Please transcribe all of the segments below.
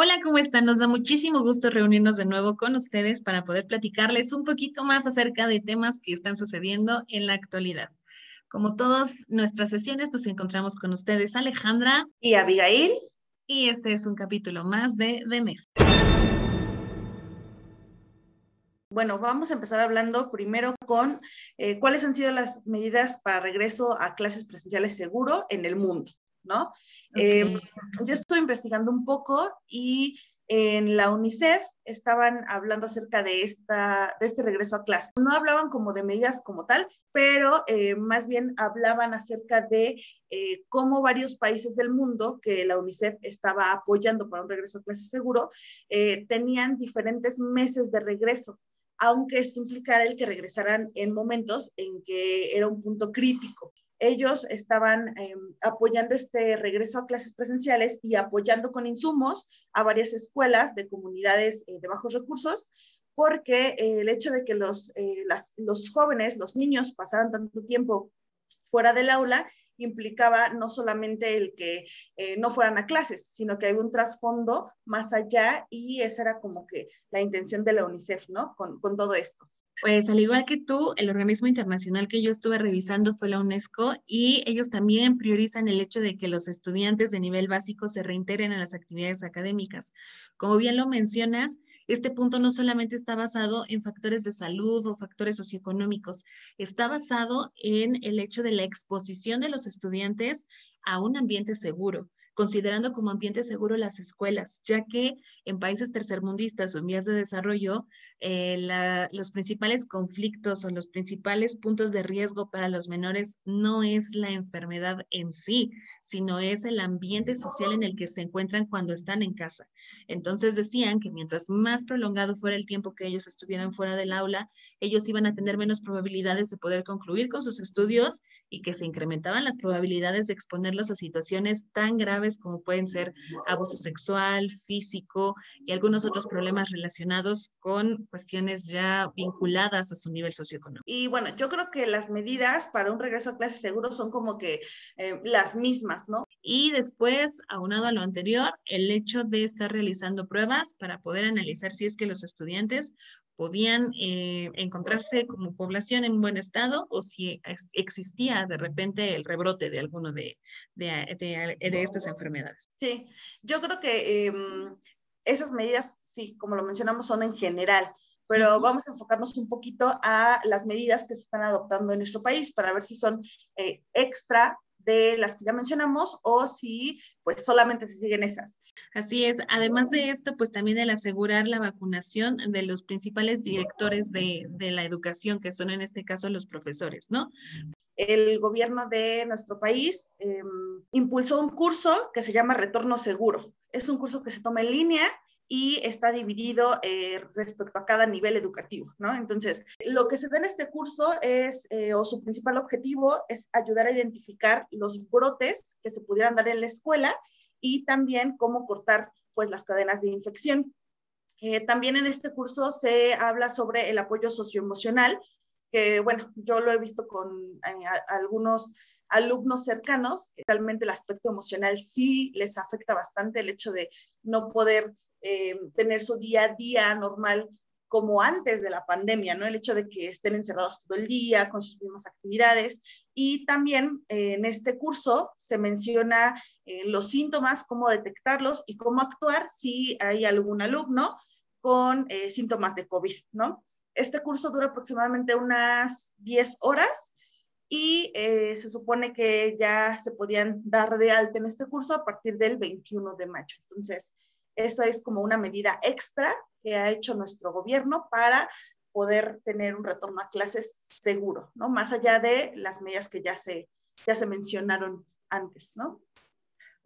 Hola, ¿cómo están? Nos da muchísimo gusto reunirnos de nuevo con ustedes para poder platicarles un poquito más acerca de temas que están sucediendo en la actualidad. Como todas nuestras sesiones, nos encontramos con ustedes Alejandra y Abigail. Y este es un capítulo más de DENES. Bueno, vamos a empezar hablando primero con eh, cuáles han sido las medidas para regreso a clases presenciales seguro en el mundo, ¿no? Em, yo estoy investigando un poco y en la UNICEF estaban hablando acerca de, esta, de este regreso a clase. No hablaban como de medidas como tal, pero eh, más bien hablaban acerca de eh, cómo varios países del mundo que la UNICEF estaba apoyando para un regreso a clase seguro, eh, tenían diferentes meses de regreso aunque esto implicara el que regresaran en momentos en que era un punto crítico ellos estaban em, apoyando este regreso a clases presenciales y apoyando con insumos a varias escuelas de comunidades eh, de bajos recursos, porque eh, el hecho de que los, eh, los jóvenes, los niños pasaran tanto tiempo fuera del aula implicaba no solamente el que no fueran a clases, sino que hay un trasfondo más allá y esa era como que la intención de la UNICEF, ¿no? Con, con todo esto. Pues al igual que tú, el organismo internacional que yo estuve revisando fue la UNESCO y ellos también priorizan el hecho de que los estudiantes de nivel básico se reintegren a las actividades académicas. Como bien lo mencionas, este punto no solamente está basado en factores de salud o factores socioeconómicos, está basado en el hecho de la exposición de los estudiantes a un ambiente seguro considerando como ambiente seguro las escuelas, ya que en países tercermundistas o en vías de desarrollo, eh, los principales conflictos o los principales puntos de riesgo para los menores no es la enfermedad en sí, sino es el ambiente social en el que se encuentran cuando están en casa. Entonces decían que mientras más prolongado fuera el tiempo que ellos estuvieran fuera del aula, ellos iban a tener menos probabilidades de poder concluir con sus estudios y que se incrementaban las probabilidades de exponerlos a situaciones tan graves como pueden ser abuso sexual, físico y algunos otros problemas relacionados con cuestiones ya vinculadas a su nivel socioeconómico. Y bueno, yo creo que las medidas para un regreso a clases seguro son como que eh, las mismas, ¿no? Y después, aunado a lo anterior, el hecho de estar realizando pruebas para poder analizar si es que los estudiantes podían eh, encontrarse como población en buen estado o si existía de repente el rebrote de alguno de, de, estas enfermedades. Sí, yo creo que em, esas medidas, sí, como lo mencionamos, son en general, pero vamos a enfocarnos un poquito a las medidas que se están adoptando en nuestro país para ver si son eh, extra de las que ya mencionamos o si pues solamente se siguen esas. Así es. Además de esto, pues también el asegurar la vacunación de los principales directores de, de la educación, que son en este caso los profesores, ¿no? el gobierno de nuestro país em, impulsó un curso que se llama Retorno Seguro. Es un curso que se toma en línea y está dividido eh, respecto a cada nivel educativo, ¿no? Entonces, lo que se da en este curso es, eh, o su principal objetivo es ayudar a identificar los brotes que se pudieran dar en la escuela y también cómo cortar, pues, las cadenas de infección. Eh, también en este curso se habla sobre el apoyo socioemocional, que, bueno, yo lo he visto con algunos alumnos cercanos, realmente el aspecto emocional sí les afecta bastante el hecho de no poder eh, tener su día a día normal como antes de la pandemia, ¿no? El hecho de que estén encerrados todo el día con sus mismas actividades. Y también eh, en este curso se menciona eh, los síntomas, cómo detectarlos y cómo actuar si hay algún alumno con síntomas de COVID, ¿no? Este curso dura aproximadamente unas 10 horas y se supone que ya se podían dar de alta en este curso a partir del 21 de mayo. Entonces, eso es como una medida extra que ha hecho nuestro gobierno para poder tener un retorno a clases seguro, ¿no? Más allá de las medidas que ya se, ya se mencionaron antes, ¿no?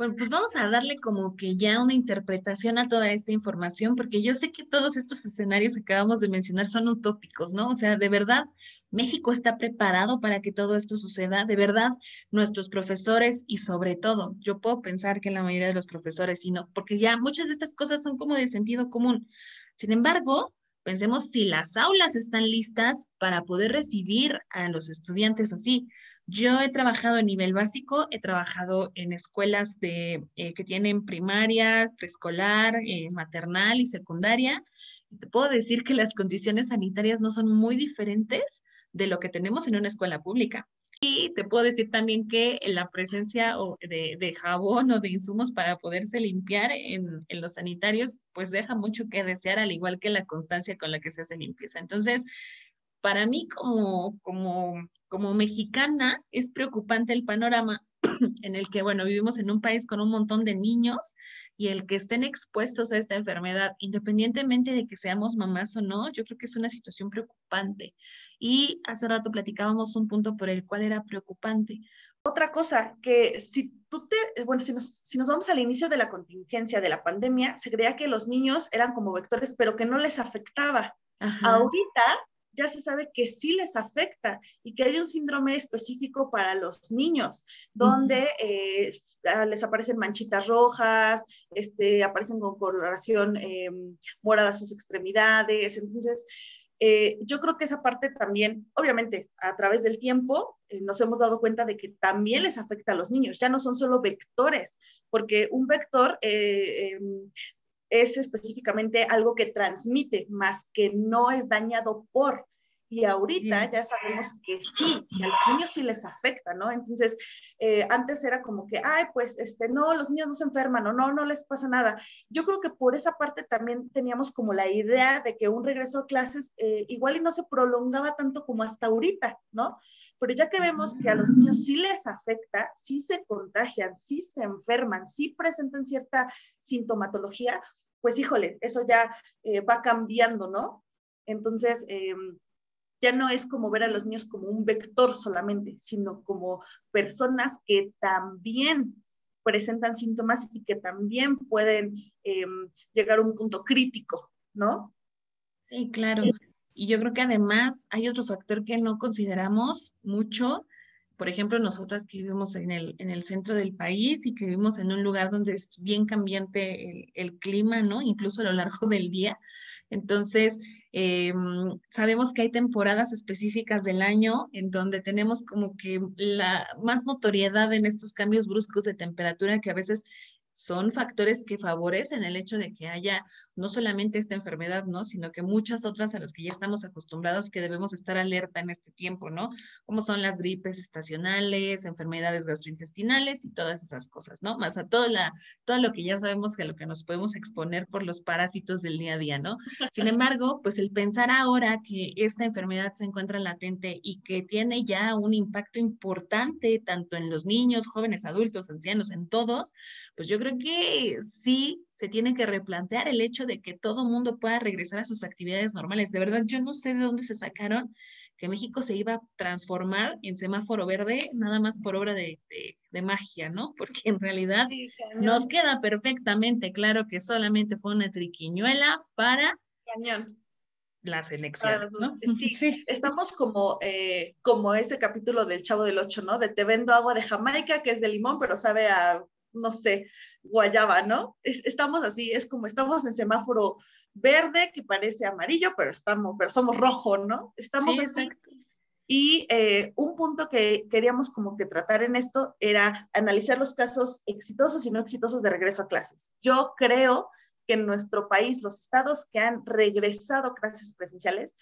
Bueno, pues vamos a darle como que ya una interpretación a toda esta información, porque yo sé que todos estos escenarios que acabamos de mencionar son utópicos, ¿no? O sea, de verdad, México está preparado para que todo esto suceda. De verdad, nuestros profesores y sobre todo, yo puedo pensar que la mayoría de los profesores, y no, porque ya muchas de estas cosas son como de sentido común. Sin embargo, Pensemos si las aulas están listas para poder recibir a los estudiantes así. Yo he trabajado a nivel básico, he trabajado en escuelas de, eh, que tienen primaria, preescolar, eh, maternal y secundaria. Te puedo decir que las condiciones sanitarias no son muy diferentes de lo que tenemos en una escuela pública. Y te puedo decir también que la presencia de, jabón o de insumos para poderse limpiar en, en, los sanitarios, pues deja mucho que desear, al igual que la constancia con la que se hace limpieza. Entonces, para mí como, como, como mexicana es preocupante el panorama en el que, bueno, vivimos en un país con un montón de niños y el que estén expuestos a esta enfermedad, independientemente de que seamos mamás o no, yo creo que es una situación preocupante. Y hace rato platicábamos un punto por el cual era preocupante. Otra cosa, que si tú te, bueno, si nos, si nos vamos al inicio de la contingencia de la pandemia, se creía que los niños eran como vectores, pero que no les afectaba. Ahorita ya se sabe que sí les afecta y que hay un síndrome específico para los niños, donde eh, ah, les aparecen manchitas rojas, este, aparecen con coloración eh, morada a sus extremidades. Entonces, eh, yo creo que esa parte también, obviamente, a través del tiempo, nos hemos dado cuenta de que también les afecta a los niños. Ya no son solo vectores, porque un vector em, es específicamente algo que transmite, más que no es dañado por. Y ahorita ya sabemos que sí, a los niños sí les afecta, ¿no? Entonces, eh, antes era como que, ay, pues, este, no, los niños no se enferman, o no, no les pasa nada. Yo creo que por esa parte también teníamos como la idea de que un regreso a clases eh, igual y no se prolongaba tanto como hasta ahorita, ¿no? Pero ya que vemos que a los niños sí les afecta, sí se contagian, sí se enferman, sí presentan cierta sintomatología, pues híjole, eso ya eh, va cambiando, ¿no? Entonces, em, ya no es como ver a los niños como un vector solamente, sino como personas que también presentan síntomas y que también pueden em, llegar a un punto crítico, ¿no? Sí, claro. Y yo creo que además hay otro factor que no consideramos mucho por ejemplo, nosotras que vivimos en el, en el centro del país y que vivimos en un lugar donde es bien cambiante el, clima, ¿no? Incluso a lo largo del día. Entonces, eh, sabemos que hay temporadas específicas del año en donde tenemos como que la más notoriedad en estos cambios bruscos de temperatura que a veces son factores que favorecen el hecho de que haya no solamente esta enfermedad, ¿no? Sino que muchas otras a las que ya estamos acostumbrados que debemos estar alerta en este tiempo, ¿no? Como son las gripes estacionales, enfermedades gastrointestinales y todas esas cosas, ¿no? Más a todo, la, todo lo que ya sabemos que a lo que nos podemos exponer por los parásitos del día a día, ¿no? Sin embargo, pues el pensar ahora que esta enfermedad se encuentra latente y que tiene ya un impacto importante tanto en los niños, jóvenes, adultos, ancianos, en todos, pues yo creo que sí se tiene que replantear el hecho de que todo mundo pueda regresar a sus actividades normales. De verdad, yo no sé de dónde se sacaron que México se iba a transformar en semáforo verde nada más por obra de, de, magia, ¿no? Porque en realidad nos queda perfectamente claro que solamente fue una triquiñuela para Cañón. las elecciones, ¿no? Sí, estamos como, eh, como ese capítulo del Chavo del Ocho, ¿no? De te vendo agua de Jamaica, que es de limón, pero sabe a no sé, guayaba, ¿no? estamos así, es como estamos en semáforo verde que parece amarillo, pero estamos, pero somos rojo, ¿no? Estamos así. Y eh, un punto que queríamos como que tratar en esto era analizar los casos exitosos y no exitosos de regreso a clases. Yo creo que en nuestro país, los estados que han regresado a clases presenciales,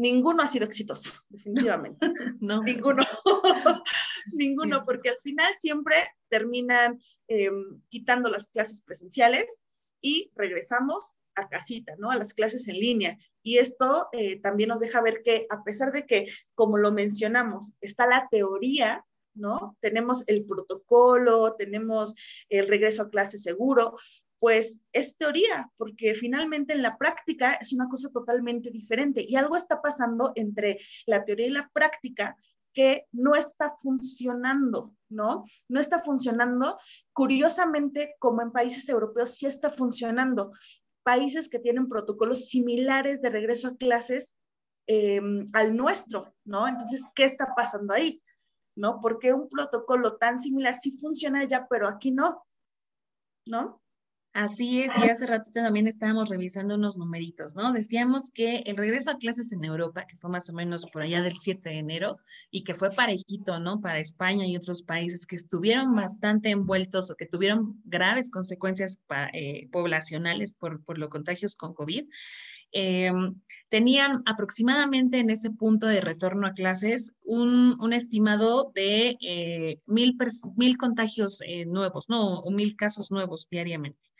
ninguno ha sido exitoso, definitivamente. no. Ninguno. ninguno, porque al final siempre terminan em, quitando las clases presenciales y regresamos a casita, ¿no? A las clases en línea. Y esto eh, también nos deja ver que a pesar de que, como lo mencionamos, está la teoría, ¿no? Tenemos el protocolo, tenemos el regreso a clase seguro, pues es teoría, porque finalmente en la práctica es una cosa totalmente diferente y algo está pasando entre la teoría y la práctica que no está funcionando, ¿no? No está funcionando. Curiosamente, como en países europeos, sí está funcionando. Países que tienen protocolos similares de regreso a clases em, al nuestro, ¿no? Entonces, ¿qué está pasando ahí? ¿No? Porque un protocolo tan similar sí funciona ya, pero aquí no, ¿no? Así es, y hace ratito también estábamos revisando unos numeritos, ¿no? Decíamos que el regreso a clases en Europa, que fue más o menos por allá del 7 de enero, y que fue parejito, ¿no? Para España y otros países que estuvieron bastante envueltos o que tuvieron graves consecuencias eh, poblacionales por, por los contagios con COVID, em, tenían aproximadamente en ese punto de retorno a clases un, un estimado de eh, mil, mil, contagios eh, nuevos, ¿no? O mil casos nuevos diariamente.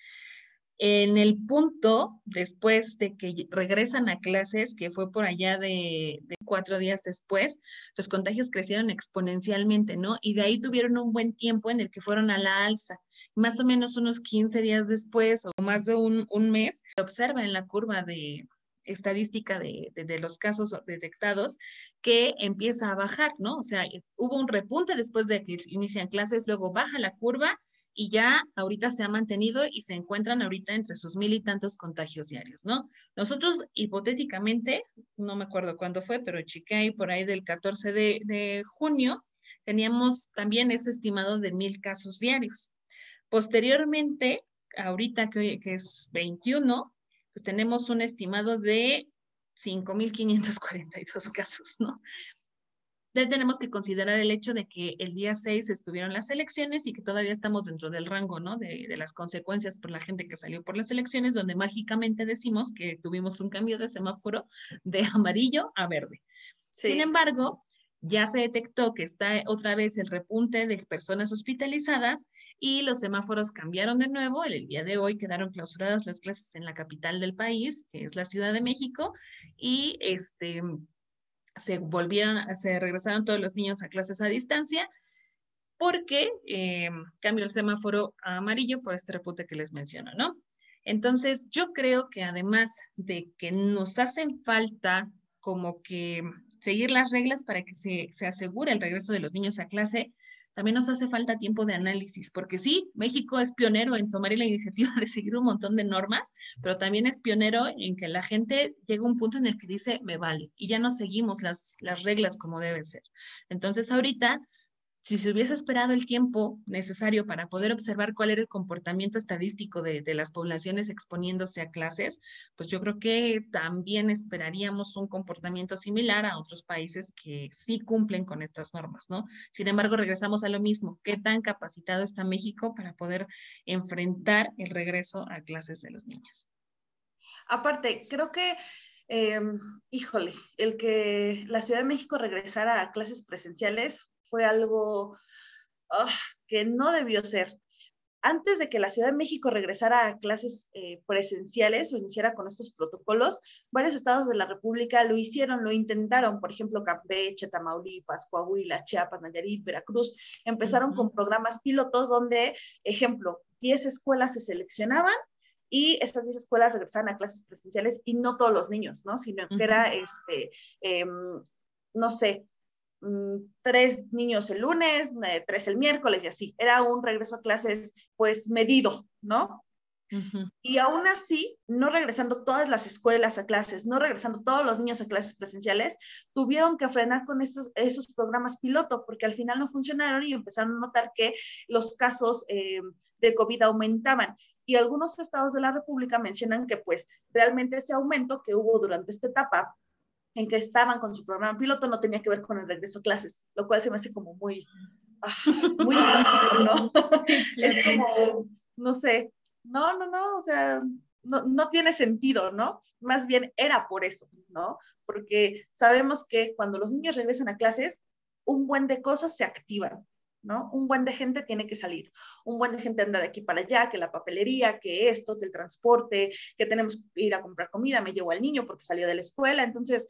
En el punto, después de que regresan a clases, que fue por allá de, cuatro días después, los contagios crecieron exponencialmente, ¿no? Y de ahí tuvieron un buen tiempo en el que fueron a la alza. Más o menos unos 15 días después o más de un, mes, se observa en la curva de, estadística de, de, los casos detectados que empieza a bajar, ¿no? O sea, hubo un repunte después de que inician clases, luego baja la curva y ya ahorita se ha mantenido y se encuentran ahorita entre sus mil y tantos contagios diarios, ¿no? Nosotros hipotéticamente, no me acuerdo cuándo fue, pero chiqué ahí por ahí del 14 de, junio, teníamos también ese estimado de mil casos diarios. Posteriormente, ahorita que, que es 21, pues tenemos un estimado de 5.542 casos, ¿no? Tenemos que considerar el hecho de que el día 6 estuvieron las elecciones y que todavía estamos dentro del rango, ¿no? De, las consecuencias por la gente que salió por las elecciones, donde mágicamente decimos que tuvimos un cambio de semáforo de amarillo a verde. Sin embargo, ya se detectó que está otra vez el repunte de personas hospitalizadas y los semáforos cambiaron de nuevo. El, el, día de hoy quedaron clausuradas las clases en la capital del país, que es la Ciudad de México, y este, se se regresaron todos los niños a clases a distancia porque eh, cambió el semáforo a amarillo por este repunte que les menciono, ¿no? Entonces, yo creo que además de que nos hacen falta como que seguir las reglas para que se, se asegure el regreso de los niños a clase, también nos hace falta tiempo de análisis, porque sí, México es pionero en tomar la iniciativa de seguir un montón de normas, pero también es pionero en que la gente llega a un punto en el que dice, me vale, y ya no seguimos las, las reglas como deben ser. Entonces, ahorita si se hubiese esperado el tiempo necesario para poder observar cuál era el comportamiento estadístico de, las poblaciones exponiéndose a clases, pues yo creo que también esperaríamos un comportamiento similar a otros países que sí cumplen con estas normas, ¿no? Sin embargo, regresamos a lo mismo. ¿Qué tan capacitado está México para poder enfrentar el regreso a clases de los niños? Aparte, creo que em, híjole, el que la Ciudad de México regresara a clases presenciales fue algo ah, que no debió ser. Antes de que la Ciudad de México regresara a clases eh, presenciales o iniciara con estos protocolos, varios estados de la República lo hicieron, lo intentaron. Por ejemplo, Campeche, Tamaulipas, Coahuila, Chiapas, Nayarit, Veracruz, empezaron con programas pilotos donde, ejemplo, 10 escuelas se seleccionaban y estas 10 escuelas regresaban a clases presenciales y no todos los niños, ¿no? Sino que era, este, em, no sé, tres niños el lunes, eh, tres el miércoles y así. Era un regreso a clases pues medido, ¿no? Y aún así, no regresando todas las escuelas a clases, no regresando todos los niños a clases presenciales, tuvieron que frenar con estos, esos programas piloto porque al final no funcionaron y empezaron a notar que los casos eh, de COVID aumentaban. Y algunos estados de la República mencionan que pues realmente ese aumento que hubo durante esta etapa en que estaban con su programa piloto no tenía que ver con el regreso a clases, lo cual se me hace como muy, ah, muy ¿no? es como, no sé, no, no, no, o sea, no, no tiene sentido, ¿no? Más bien era por eso, ¿no? Porque sabemos que cuando los niños regresan a clases, un buen de cosas se activan. ¿No? Un buen de gente tiene que salir, un buen de gente anda de aquí para allá, que la papelería, que esto, que el transporte, que tenemos que ir a comprar comida, me llevo al niño porque salió de la escuela, entonces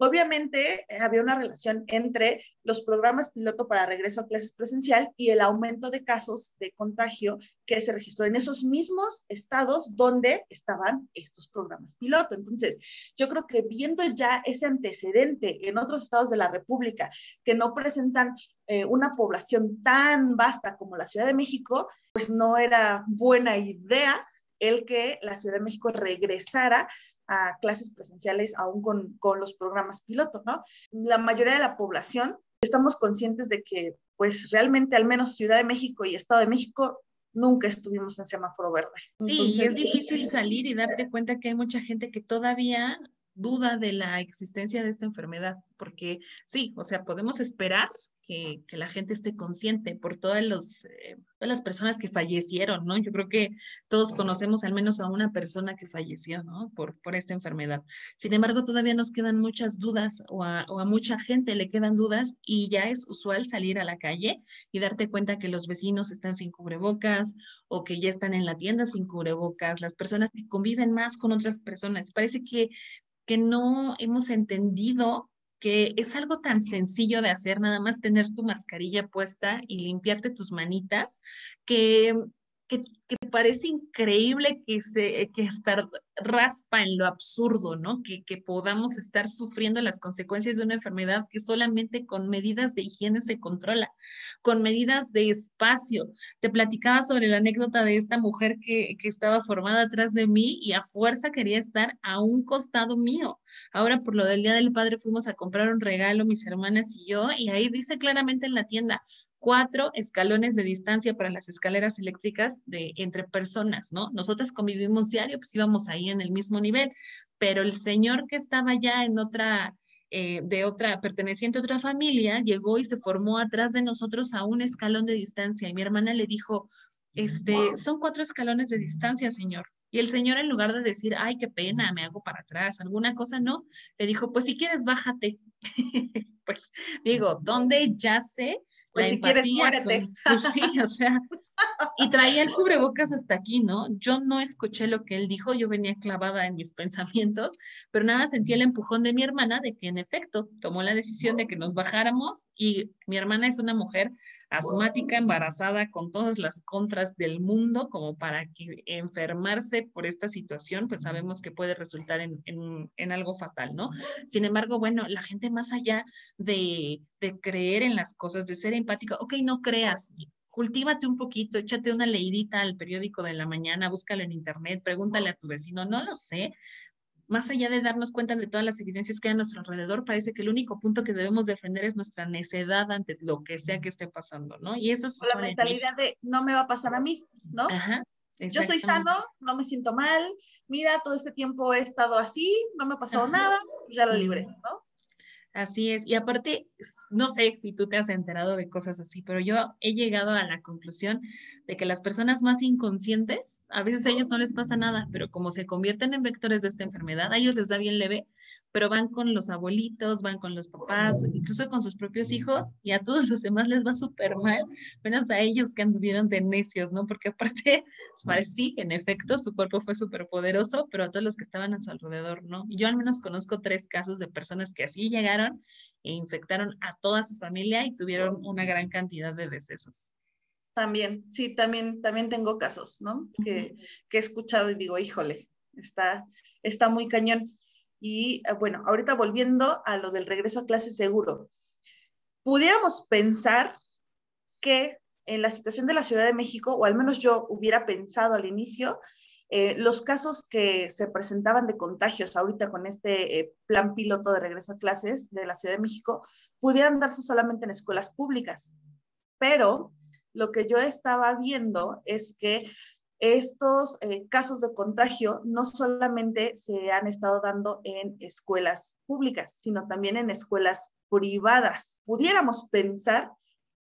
Obviamente eh, había una relación entre los programas piloto para regreso a clases presencial y el aumento de casos de contagio que se registró en esos mismos estados donde estaban estos programas piloto. Entonces, yo creo que viendo ya ese antecedente en otros estados de la República que no presentan eh, una población tan vasta como la Ciudad de México, pues no era buena idea el que la Ciudad de México regresara a clases presenciales aún con, con los programas piloto, ¿no? La mayoría de la población estamos conscientes de que, pues realmente al menos Ciudad de México y Estado de México nunca estuvimos en semáforo verde. Sí, y es difícil salir y darte cuenta que hay mucha gente que todavía duda de la existencia de esta enfermedad, porque sí, o sea, podemos esperar que, la gente esté consciente por todas, los, eh, todas las personas que fallecieron, ¿no? Yo creo que todos conocemos al menos a una persona que falleció, ¿no? Por, por esta enfermedad. Sin embargo, todavía nos quedan muchas dudas o a, o a mucha gente le quedan dudas y ya es usual salir a la calle y darte cuenta que los vecinos están sin cubrebocas o que ya están en la tienda sin cubrebocas, las personas que conviven más con otras personas. Parece que que no hemos entendido que es algo tan sencillo de hacer, nada más tener tu mascarilla puesta y limpiarte tus manitas, que que, parece increíble que, se, que estar raspa en lo absurdo, ¿no? Que, que podamos estar sufriendo las consecuencias de una enfermedad que solamente con medidas de higiene se controla, con medidas de espacio. Te platicaba sobre la anécdota de esta mujer que, que estaba formada atrás de mí y a fuerza quería estar a un costado mío. Ahora por lo del Día del Padre fuimos a comprar un regalo, mis hermanas y yo, y ahí dice claramente en la tienda, cuatro escalones de distancia para las escaleras eléctricas de entre personas, ¿no? Nosotras convivimos diario, pues íbamos ahí en el mismo nivel, pero el señor que estaba ya en otra, eh, de otra, perteneciente a otra familia, llegó y se formó atrás de nosotros a un escalón de distancia y mi hermana le dijo, este, son cuatro escalones de distancia, señor. Y el señor, en lugar de decir, ay, qué pena, me hago para atrás, alguna cosa, no, le dijo, pues si quieres, bájate. pues digo, ¿dónde yace pues si quieres, muérete. pues sí, o sea, y traía el cubrebocas hasta aquí, ¿no? Yo no escuché lo que él dijo, yo venía clavada en mis pensamientos, pero nada, sentí el empujón de mi hermana de que en efecto tomó la decisión de que nos bajáramos y mi hermana es una mujer asmática, embarazada, con todas las contras del mundo, como para que enfermarse por esta situación, pues sabemos que puede resultar en, en, algo fatal, ¿no? Sin embargo, bueno, la gente más allá de, de creer en las cosas, de ser empática, ok, no creas, cultívate un poquito, échate una leidita al periódico de la mañana, búscalo en internet, pregúntale a tu vecino, no lo sé. Más allá de darnos cuenta de todas las evidencias que hay a nuestro alrededor, parece que el único punto que debemos defender es nuestra necedad ante lo que sea que esté pasando, ¿no? Y eso es... la mentalidad de no me va a pasar a mí, ¿no? Ajá. Yo soy sano, no me siento mal, mira, todo este tiempo he estado así, no me ha pasado nada, ya la libre, ¿no? Así es. Y aparte, no sé si tú te has enterado de cosas así, pero yo he llegado a la conclusión de que las personas más inconscientes, a veces a ellos no les pasa nada, pero como se convierten en vectores de esta enfermedad, a ellos les da bien leve, pero van con los abuelitos, van con los papás, incluso con sus propios hijos, y a todos los demás les va súper mal, menos a ellos que anduvieron de necios, ¿no? Porque aparte, pues, sí, en efecto, su cuerpo fue súper poderoso, pero a todos los que estaban a su alrededor, ¿no? Yo al menos conozco tres casos de personas que así llegaron e infectaron a toda su familia y tuvieron una gran cantidad de decesos. También, sí, también, también tengo casos, ¿no? Que, que he escuchado y digo, híjole, está, está muy cañón. Y eh, bueno, ahorita volviendo a lo del regreso a clase seguro, pudiéramos pensar que en la situación de la Ciudad de México, o al menos yo hubiera pensado al inicio, eh, los casos que se presentaban de contagios ahorita con este eh, plan piloto de regreso a clases de la Ciudad de México pudieran darse solamente en escuelas públicas. Pero lo que yo estaba viendo es que estos eh, casos de contagio no solamente se han estado dando en escuelas públicas, sino también en escuelas privadas. Pudiéramos pensar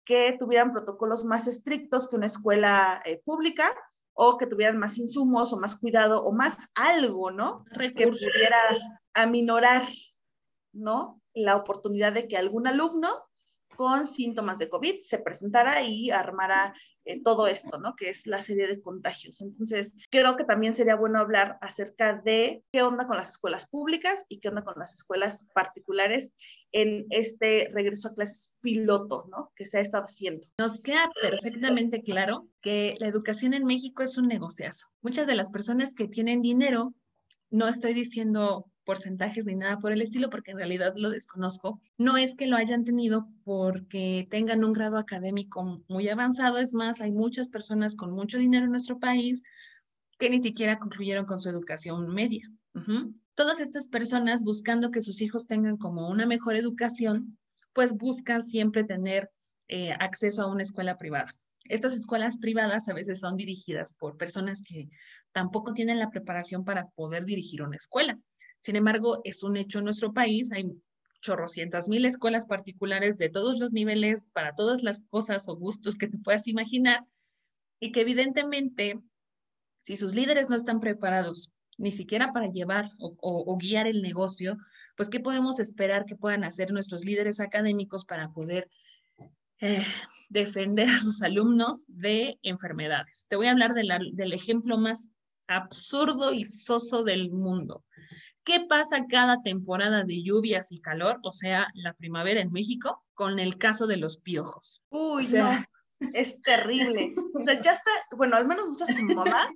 que tuvieran protocolos más estrictos que una escuela eh, pública o que tuvieran más insumos o más cuidado o más algo, ¿no? Que pudiera aminorar, ¿no? La oportunidad de que algún alumno con síntomas de COVID se presentara y armara todo esto, ¿no? Que es la serie de contagios. Entonces, creo que también sería bueno hablar acerca de qué onda con las escuelas públicas y qué onda con las escuelas particulares en este regreso a clases piloto, ¿no? Que se ha estado haciendo. Nos queda perfectamente claro que la educación en México es un negociazo. Muchas de las personas que tienen dinero, no estoy diciendo porcentajes ni nada por el estilo, porque en realidad lo desconozco. No es que lo hayan tenido porque tengan un grado académico muy avanzado, es más, hay muchas personas con mucho dinero en nuestro país que ni siquiera concluyeron con su educación media. Todas estas personas buscando que sus hijos tengan como una mejor educación, pues buscan siempre tener eh, acceso a una escuela privada. Estas escuelas privadas a veces son dirigidas por personas que tampoco tienen la preparación para poder dirigir una escuela. Sin embargo, es un hecho en nuestro país, hay chorrocientas mil escuelas particulares de todos los niveles, para todas las cosas o gustos que te puedas imaginar, y que evidentemente, si sus líderes no están preparados ni siquiera para llevar o, guiar el negocio, pues ¿qué podemos esperar que puedan hacer nuestros líderes académicos para poder eh, defender a sus alumnos de enfermedades? Te voy a hablar del ejemplo más absurdo y soso del mundo. ¿Qué pasa cada temporada de lluvias y calor, o sea, la primavera en México, con el caso de los piojos? Uy, no, es terrible. O sea, ya está, bueno, al menos nosotros como mamá,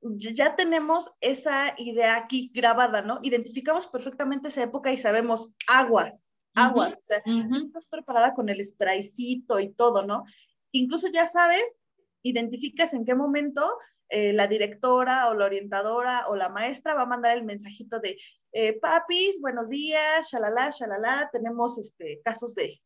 ya tenemos esa idea aquí grabada, ¿no? Identificamos perfectamente esa época y sabemos aguas, aguas. o sea, estás preparada con el spraycito y todo, ¿no? Incluso ya sabes, identificas en qué momento eh, la directora o la orientadora o la maestra va a mandar el mensajito de eh, papis, buenos días, shalala, shalala, tenemos este, casos de,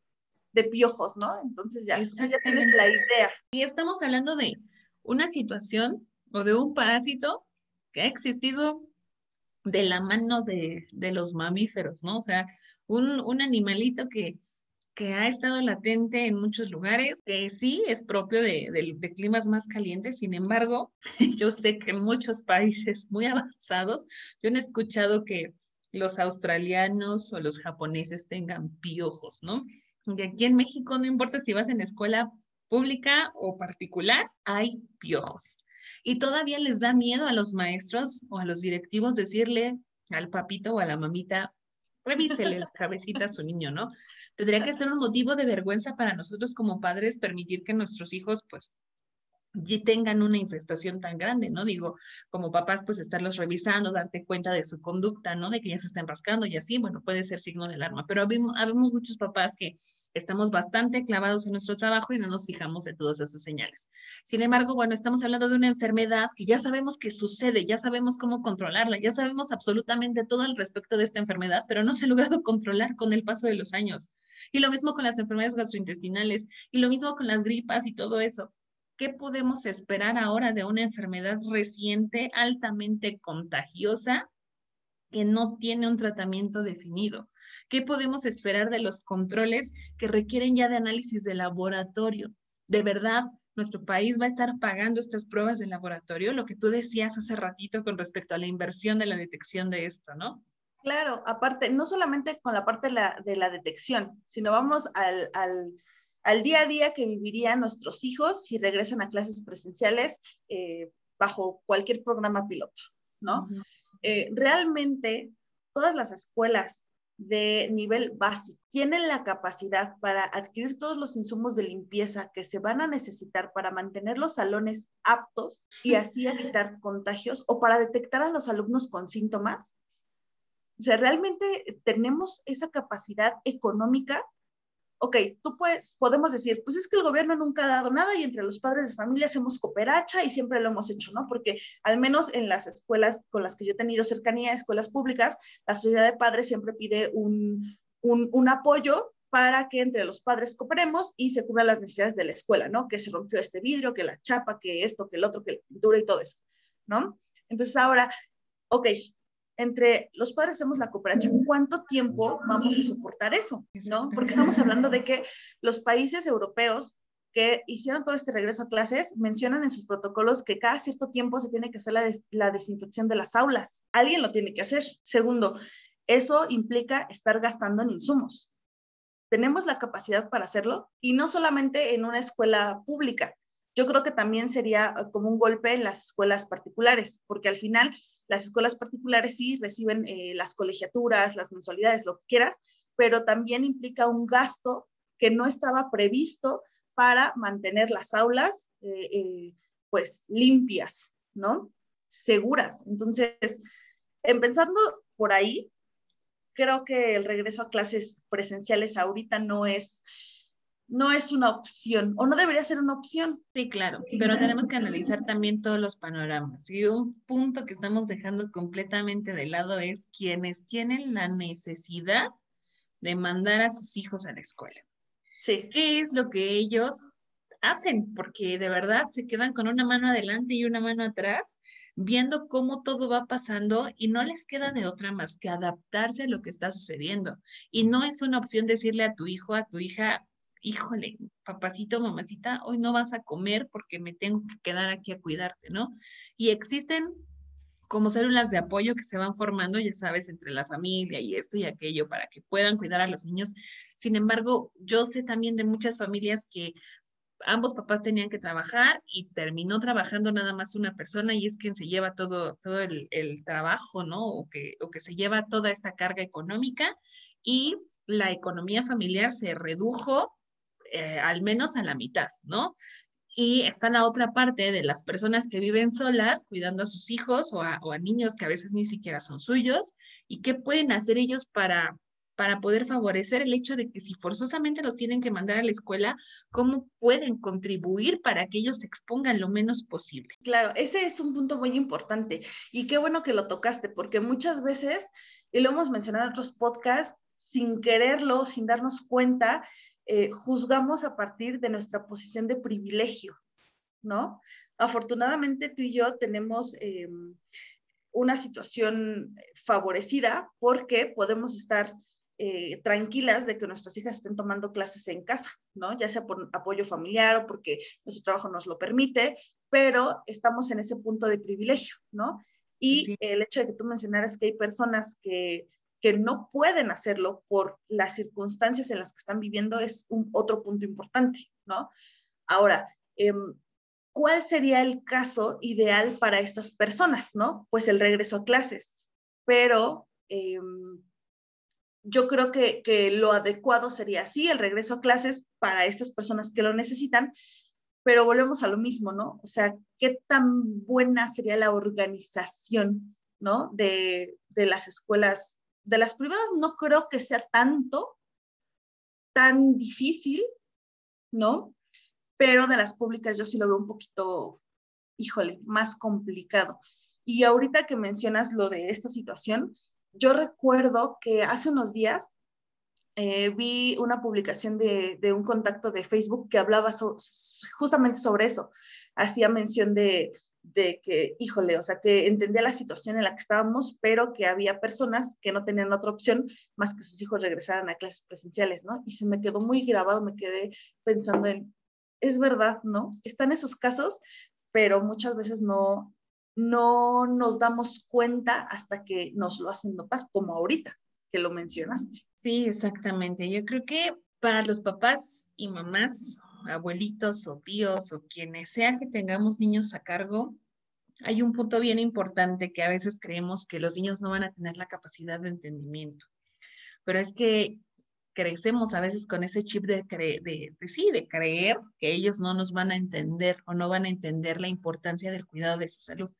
de piojos, ¿no? Entonces ya, ya tienes la idea. Y estamos hablando de una situación o de un parásito que ha existido de la mano de, de los mamíferos, ¿no? O sea, un, un animalito que que ha estado latente en muchos lugares, que sí es propio de, climas más calientes, sin embargo, yo sé que en muchos países muy avanzados, yo he escuchado que los australianos o los japoneses tengan piojos, ¿no? Y aquí en México, no importa si vas en escuela pública o particular, hay piojos. Y todavía les da miedo a los maestros o a los directivos decirle al papito o a la mamita, revísele la cabecita a su niño, ¿no? Tendría que ser un motivo de vergüenza para nosotros como padres permitir que nuestros hijos, pues, y tengan una infestación tan grande, ¿no? Digo, como papás, pues estarlos revisando, darte cuenta de su conducta, ¿no? De que ya se estén rascando y así, bueno, puede ser signo de alarma. Pero habemos, muchos papás que estamos bastante clavados en nuestro trabajo y no nos fijamos en todas esas señales. Sin embargo, bueno, estamos hablando de una enfermedad que ya sabemos que sucede, ya sabemos cómo controlarla, ya sabemos absolutamente todo al respecto de esta enfermedad, pero no se ha logrado controlar con el paso de los años. Y lo mismo con las enfermedades gastrointestinales, y lo mismo con las gripas y todo eso. ¿Qué podemos esperar ahora de una enfermedad reciente altamente contagiosa que no tiene un tratamiento definido? ¿Qué podemos esperar de los controles que requieren ya de análisis de laboratorio? ¿De verdad nuestro país va a estar pagando estas pruebas de laboratorio? Lo que tú decías hace ratito con respecto a la inversión de la detección de esto, ¿no? Claro, aparte, no solamente con la parte de la, detección, sino vamos al día a día que vivirían nuestros hijos si regresan a clases presenciales eh, bajo cualquier programa piloto, ¿no? Eh, realmente todas las escuelas de nivel básico tienen la capacidad para adquirir todos los insumos de limpieza que se van a necesitar para mantener los salones aptos y así evitar contagios o para detectar a los alumnos con síntomas. O sea, realmente tenemos esa capacidad económica ok, tú puedes, podemos decir, pues es que el gobierno nunca ha dado nada y entre los padres de familia hacemos cooperacha y siempre lo hemos hecho, ¿no? Porque al menos en las escuelas con las que yo he tenido cercanía, escuelas públicas, la sociedad de padres siempre pide un, un, apoyo para que entre los padres cooperemos y se cubran las necesidades de la escuela, ¿no? Que se rompió este vidrio, que la chapa, que esto, que el otro, que la pintura y todo eso, ¿no? Entonces ahora, ok, entre los padres hacemos la cooperación, ¿cuánto tiempo vamos a soportar eso? ¿no? Porque estamos hablando de que los países europeos que hicieron todo este regreso a clases mencionan en sus protocolos que cada cierto tiempo se tiene que hacer la, la desinfección de las aulas. Alguien lo tiene que hacer. Segundo, eso implica estar gastando en insumos. ¿Tenemos la capacidad para hacerlo? Y no solamente en una escuela pública. Yo creo que también sería como un golpe en las escuelas particulares, porque al final las escuelas particulares sí reciben eh, las colegiaturas, las mensualidades, lo que quieras, pero también implica un gasto que no estaba previsto para mantener las aulas eh, eh, pues limpias, ¿no? Seguras. Entonces, empezando por ahí, creo que el regreso a clases presenciales ahorita no es no es una opción o no debería ser una opción. Sí, claro, pero tenemos que analizar también todos los panoramas. Y un punto que estamos dejando completamente de lado es quienes tienen la necesidad de mandar a sus hijos a la escuela. Sí. ¿Qué es lo que ellos hacen, porque de verdad se quedan con una mano adelante y una mano atrás, viendo cómo todo va pasando y no les queda de otra más que adaptarse a lo que está sucediendo. Y no es una opción decirle a tu hijo, a tu hija, híjole, papacito, mamacita, hoy no vas a comer porque me tengo que quedar aquí a cuidarte, ¿no? Y existen como células de apoyo que se van formando, ya sabes, entre la familia y esto y aquello para que puedan cuidar a los niños. Sin embargo, yo sé también de muchas familias que ambos papás tenían que trabajar y terminó trabajando nada más una persona y es quien se lleva todo, todo el, trabajo, ¿no? O que, o que se lleva toda esta carga económica y la economía familiar se redujo eh, al menos a la mitad, ¿no? Y está la otra parte de las personas que viven solas, cuidando a sus hijos o a, niños que a veces ni siquiera son suyos, y qué pueden hacer ellos para, para poder favorecer el hecho de que si forzosamente los tienen que mandar a la escuela, ¿cómo pueden contribuir para que ellos se expongan lo menos posible? Claro, ese es un punto muy importante y qué bueno que lo tocaste, porque muchas veces, y lo hemos mencionado en otros podcasts, sin quererlo, sin darnos cuenta, eh, juzgamos a partir de nuestra posición de privilegio, ¿no? Afortunadamente tú y yo tenemos eh, una situación favorecida porque podemos estar eh, tranquilas de que nuestras hijas estén tomando clases en casa, ¿no? Ya sea por apoyo familiar o porque nuestro trabajo nos lo permite, pero estamos en ese punto de privilegio, ¿no? Y el hecho de que tú mencionaras que hay personas que que no pueden hacerlo por las circunstancias en las que están viviendo es otro punto importante, ¿no? Ahora, em, ¿cuál sería el caso ideal para estas personas, no? Pues el regreso a clases, pero em, yo creo que, que lo adecuado sería así, el regreso a clases para estas personas que lo necesitan, pero volvemos a lo mismo, ¿no? O sea, ¿qué tan buena sería la organización, ¿no? De, de las escuelas de las privadas no creo que sea tanto, tan difícil, ¿no? Pero de las públicas yo sí lo veo un poquito, híjole, más complicado. Y ahorita que mencionas lo de esta situación, yo recuerdo que hace unos días eh, vi una publicación de, de, un contacto de Facebook que hablaba justamente sobre eso. Hacía mención de, de que, híjole, o sea, que entendía la situación en la que estábamos, pero que había personas que no tenían otra opción más que sus hijos regresaran a clases presenciales, ¿no? Y se me quedó muy grabado, me quedé pensando en, es verdad, ¿no? Están esos casos, pero muchas veces no, no nos damos cuenta hasta que nos lo hacen notar, como ahorita que lo mencionaste. Sí, exactamente. Yo creo que para los papás y mamás abuelitos o tíos o quienes sea que tengamos niños a cargo, hay un punto bien importante que a veces creemos que los niños no van a tener la capacidad de entendimiento, pero es que crecemos a veces con ese chip de, de, sí, de creer que ellos no nos van a entender o no van a entender la importancia del cuidado de su salud.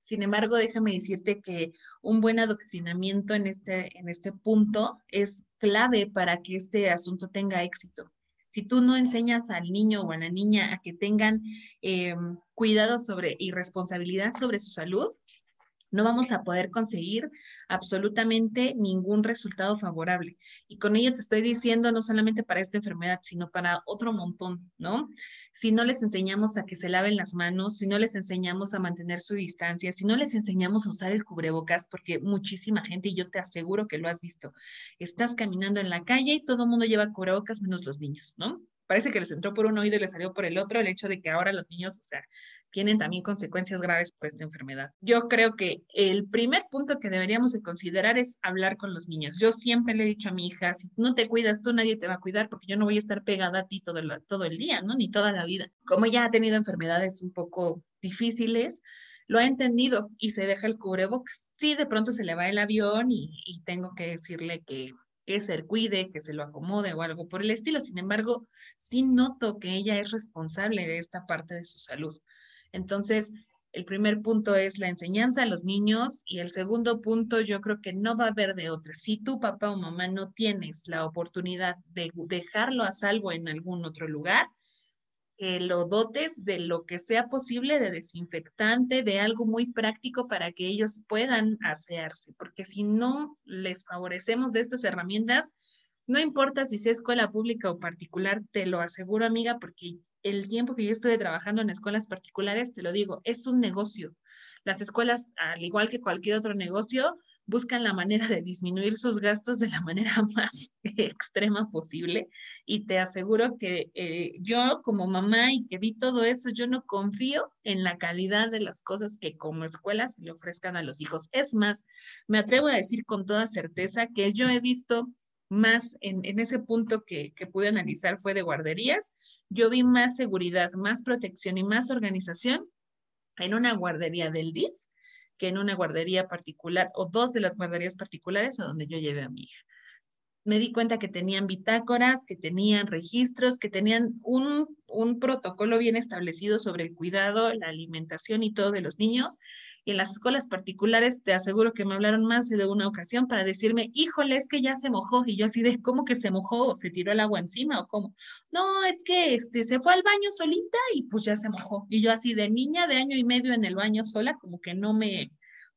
Sin embargo, déjame decirte que un buen adoctrinamiento en este, en este punto es clave para que este asunto tenga éxito. Si tú no enseñas al niño o a la niña a que tengan eh, cuidado sobre y responsabilidad sobre su salud, no vamos a poder conseguir absolutamente ningún resultado favorable. Y con ello te estoy diciendo no solamente para esta enfermedad, sino para otro montón, ¿no? Si no les enseñamos a que se laven las manos, si no les enseñamos a mantener su distancia, si no les enseñamos a usar el cubrebocas, porque muchísima gente, y yo te aseguro que lo has visto, estás caminando en la calle y todo el mundo lleva cubrebocas menos los niños, ¿no? Parece que les entró por un oído y les salió por el otro, el hecho de que ahora los niños, o sea, tienen también consecuencias graves por esta enfermedad. Yo creo que el primer punto que deberíamos de considerar es hablar con los niños. Yo siempre le he dicho a mi hija, si no te cuidas tú, nadie te va a cuidar porque yo no voy a estar pegada a ti todo el, todo el día, ¿no? Ni toda la vida. Como ella ha tenido enfermedades un poco difíciles, lo ha entendido y se deja el cubrebocas. Sí, de pronto se le va el avión y, y tengo que decirle que que se cuide, que se lo acomode o algo por el estilo. Sin embargo, sí noto que ella es responsable de esta parte de su salud. Entonces, el primer punto es la enseñanza a los niños y el segundo punto yo creo que no va a haber de otra. Si tu papá o mamá no tienes la oportunidad de dejarlo a salvo en algún otro lugar, que lo dotes de lo que sea posible de desinfectante, de algo muy práctico para que ellos puedan asearse, porque si no les favorecemos de estas herramientas, No importa si sea escuela pública o particular, te lo aseguro, amiga, porque el tiempo que yo estuve trabajando en escuelas particulares, te lo digo, es un negocio. Las escuelas, al igual que cualquier otro negocio, buscan la manera de disminuir sus gastos de la manera más extrema posible. Y te aseguro que eh, yo como mamá y que vi todo eso, yo no confío en la calidad de las cosas que como escuelas le ofrezcan a los hijos. Es más, me atrevo a decir con toda certeza que yo he visto más en, ese punto que, que pude analizar fue de guarderías. Yo vi más seguridad, más protección y más organización en una guardería del DIF que en una guardería particular o dos de las guarderías particulares a donde yo llevé a mi hija. Me di cuenta que tenían bitácoras, que tenían registros, que tenían un, un protocolo bien establecido sobre el cuidado, la alimentación y todo de los niños y en las escuelas particulares te aseguro que me hablaron más de una ocasión para decirme, híjole, es que ya se mojó. Y yo así de, ¿cómo que se mojó? ¿O se tiró el agua encima? ¿O cómo? No, es que este, se fue al baño solita y pues ya se mojó. Y yo así de niña de año y medio en el baño sola, como que no me,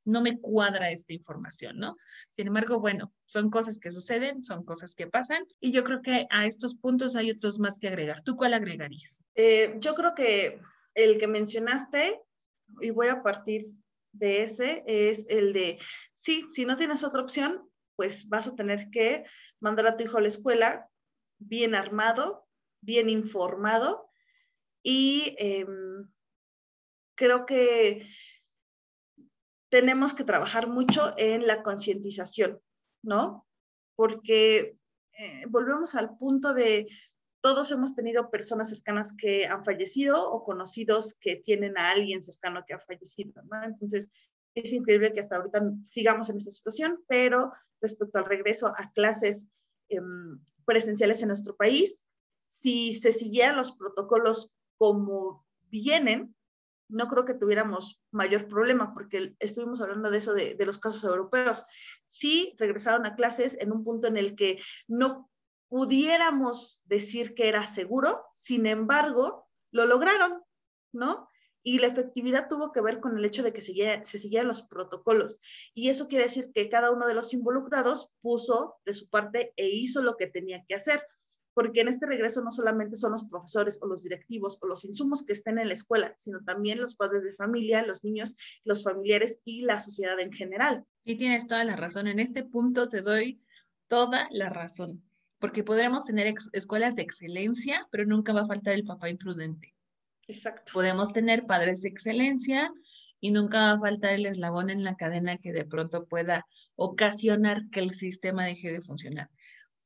no me cuadra esta información, ¿no? Sin embargo, bueno, son cosas que suceden, son cosas que pasan y yo creo que a estos puntos hay otros más que agregar. ¿Tú cuál agregarías? Eh, yo creo que el que mencionaste, y voy a partir de ese es el de, sí, si no tienes otra opción, pues vas a tener que mandar a tu hijo a la escuela bien armado, bien informado y em, creo que tenemos que trabajar mucho en la concientización, ¿no? Porque eh, volvemos al punto de todos hemos tenido personas cercanas que han fallecido o conocidos que tienen a alguien cercano que ha fallecido, ¿no? Entonces, es increíble que hasta ahorita sigamos en esta situación, pero respecto al regreso a clases em, presenciales en nuestro país, si se siguieran los protocolos como vienen, no creo que tuviéramos mayor problema, porque estuvimos hablando de eso de, de, los casos europeos. Sí regresaron a clases en un punto en el que no pudiéramos decir que era seguro, sin embargo, lo lograron, ¿no? Y la efectividad tuvo que ver con el hecho de que se, siguieran los protocolos. Y eso quiere decir que cada uno de los involucrados puso de su parte e hizo lo que tenía que hacer. Porque en este regreso no solamente son los profesores o los directivos o los insumos que estén en la escuela, sino también los padres de familia, los niños, los familiares y la sociedad en general. Y tienes toda la razón. En este punto te doy toda la razón porque podremos tener escuelas de excelencia, pero nunca va a faltar el papá imprudente. Exacto. Podemos tener padres de excelencia y nunca va a faltar el eslabón en la cadena que de pronto pueda ocasionar que el sistema deje de funcionar.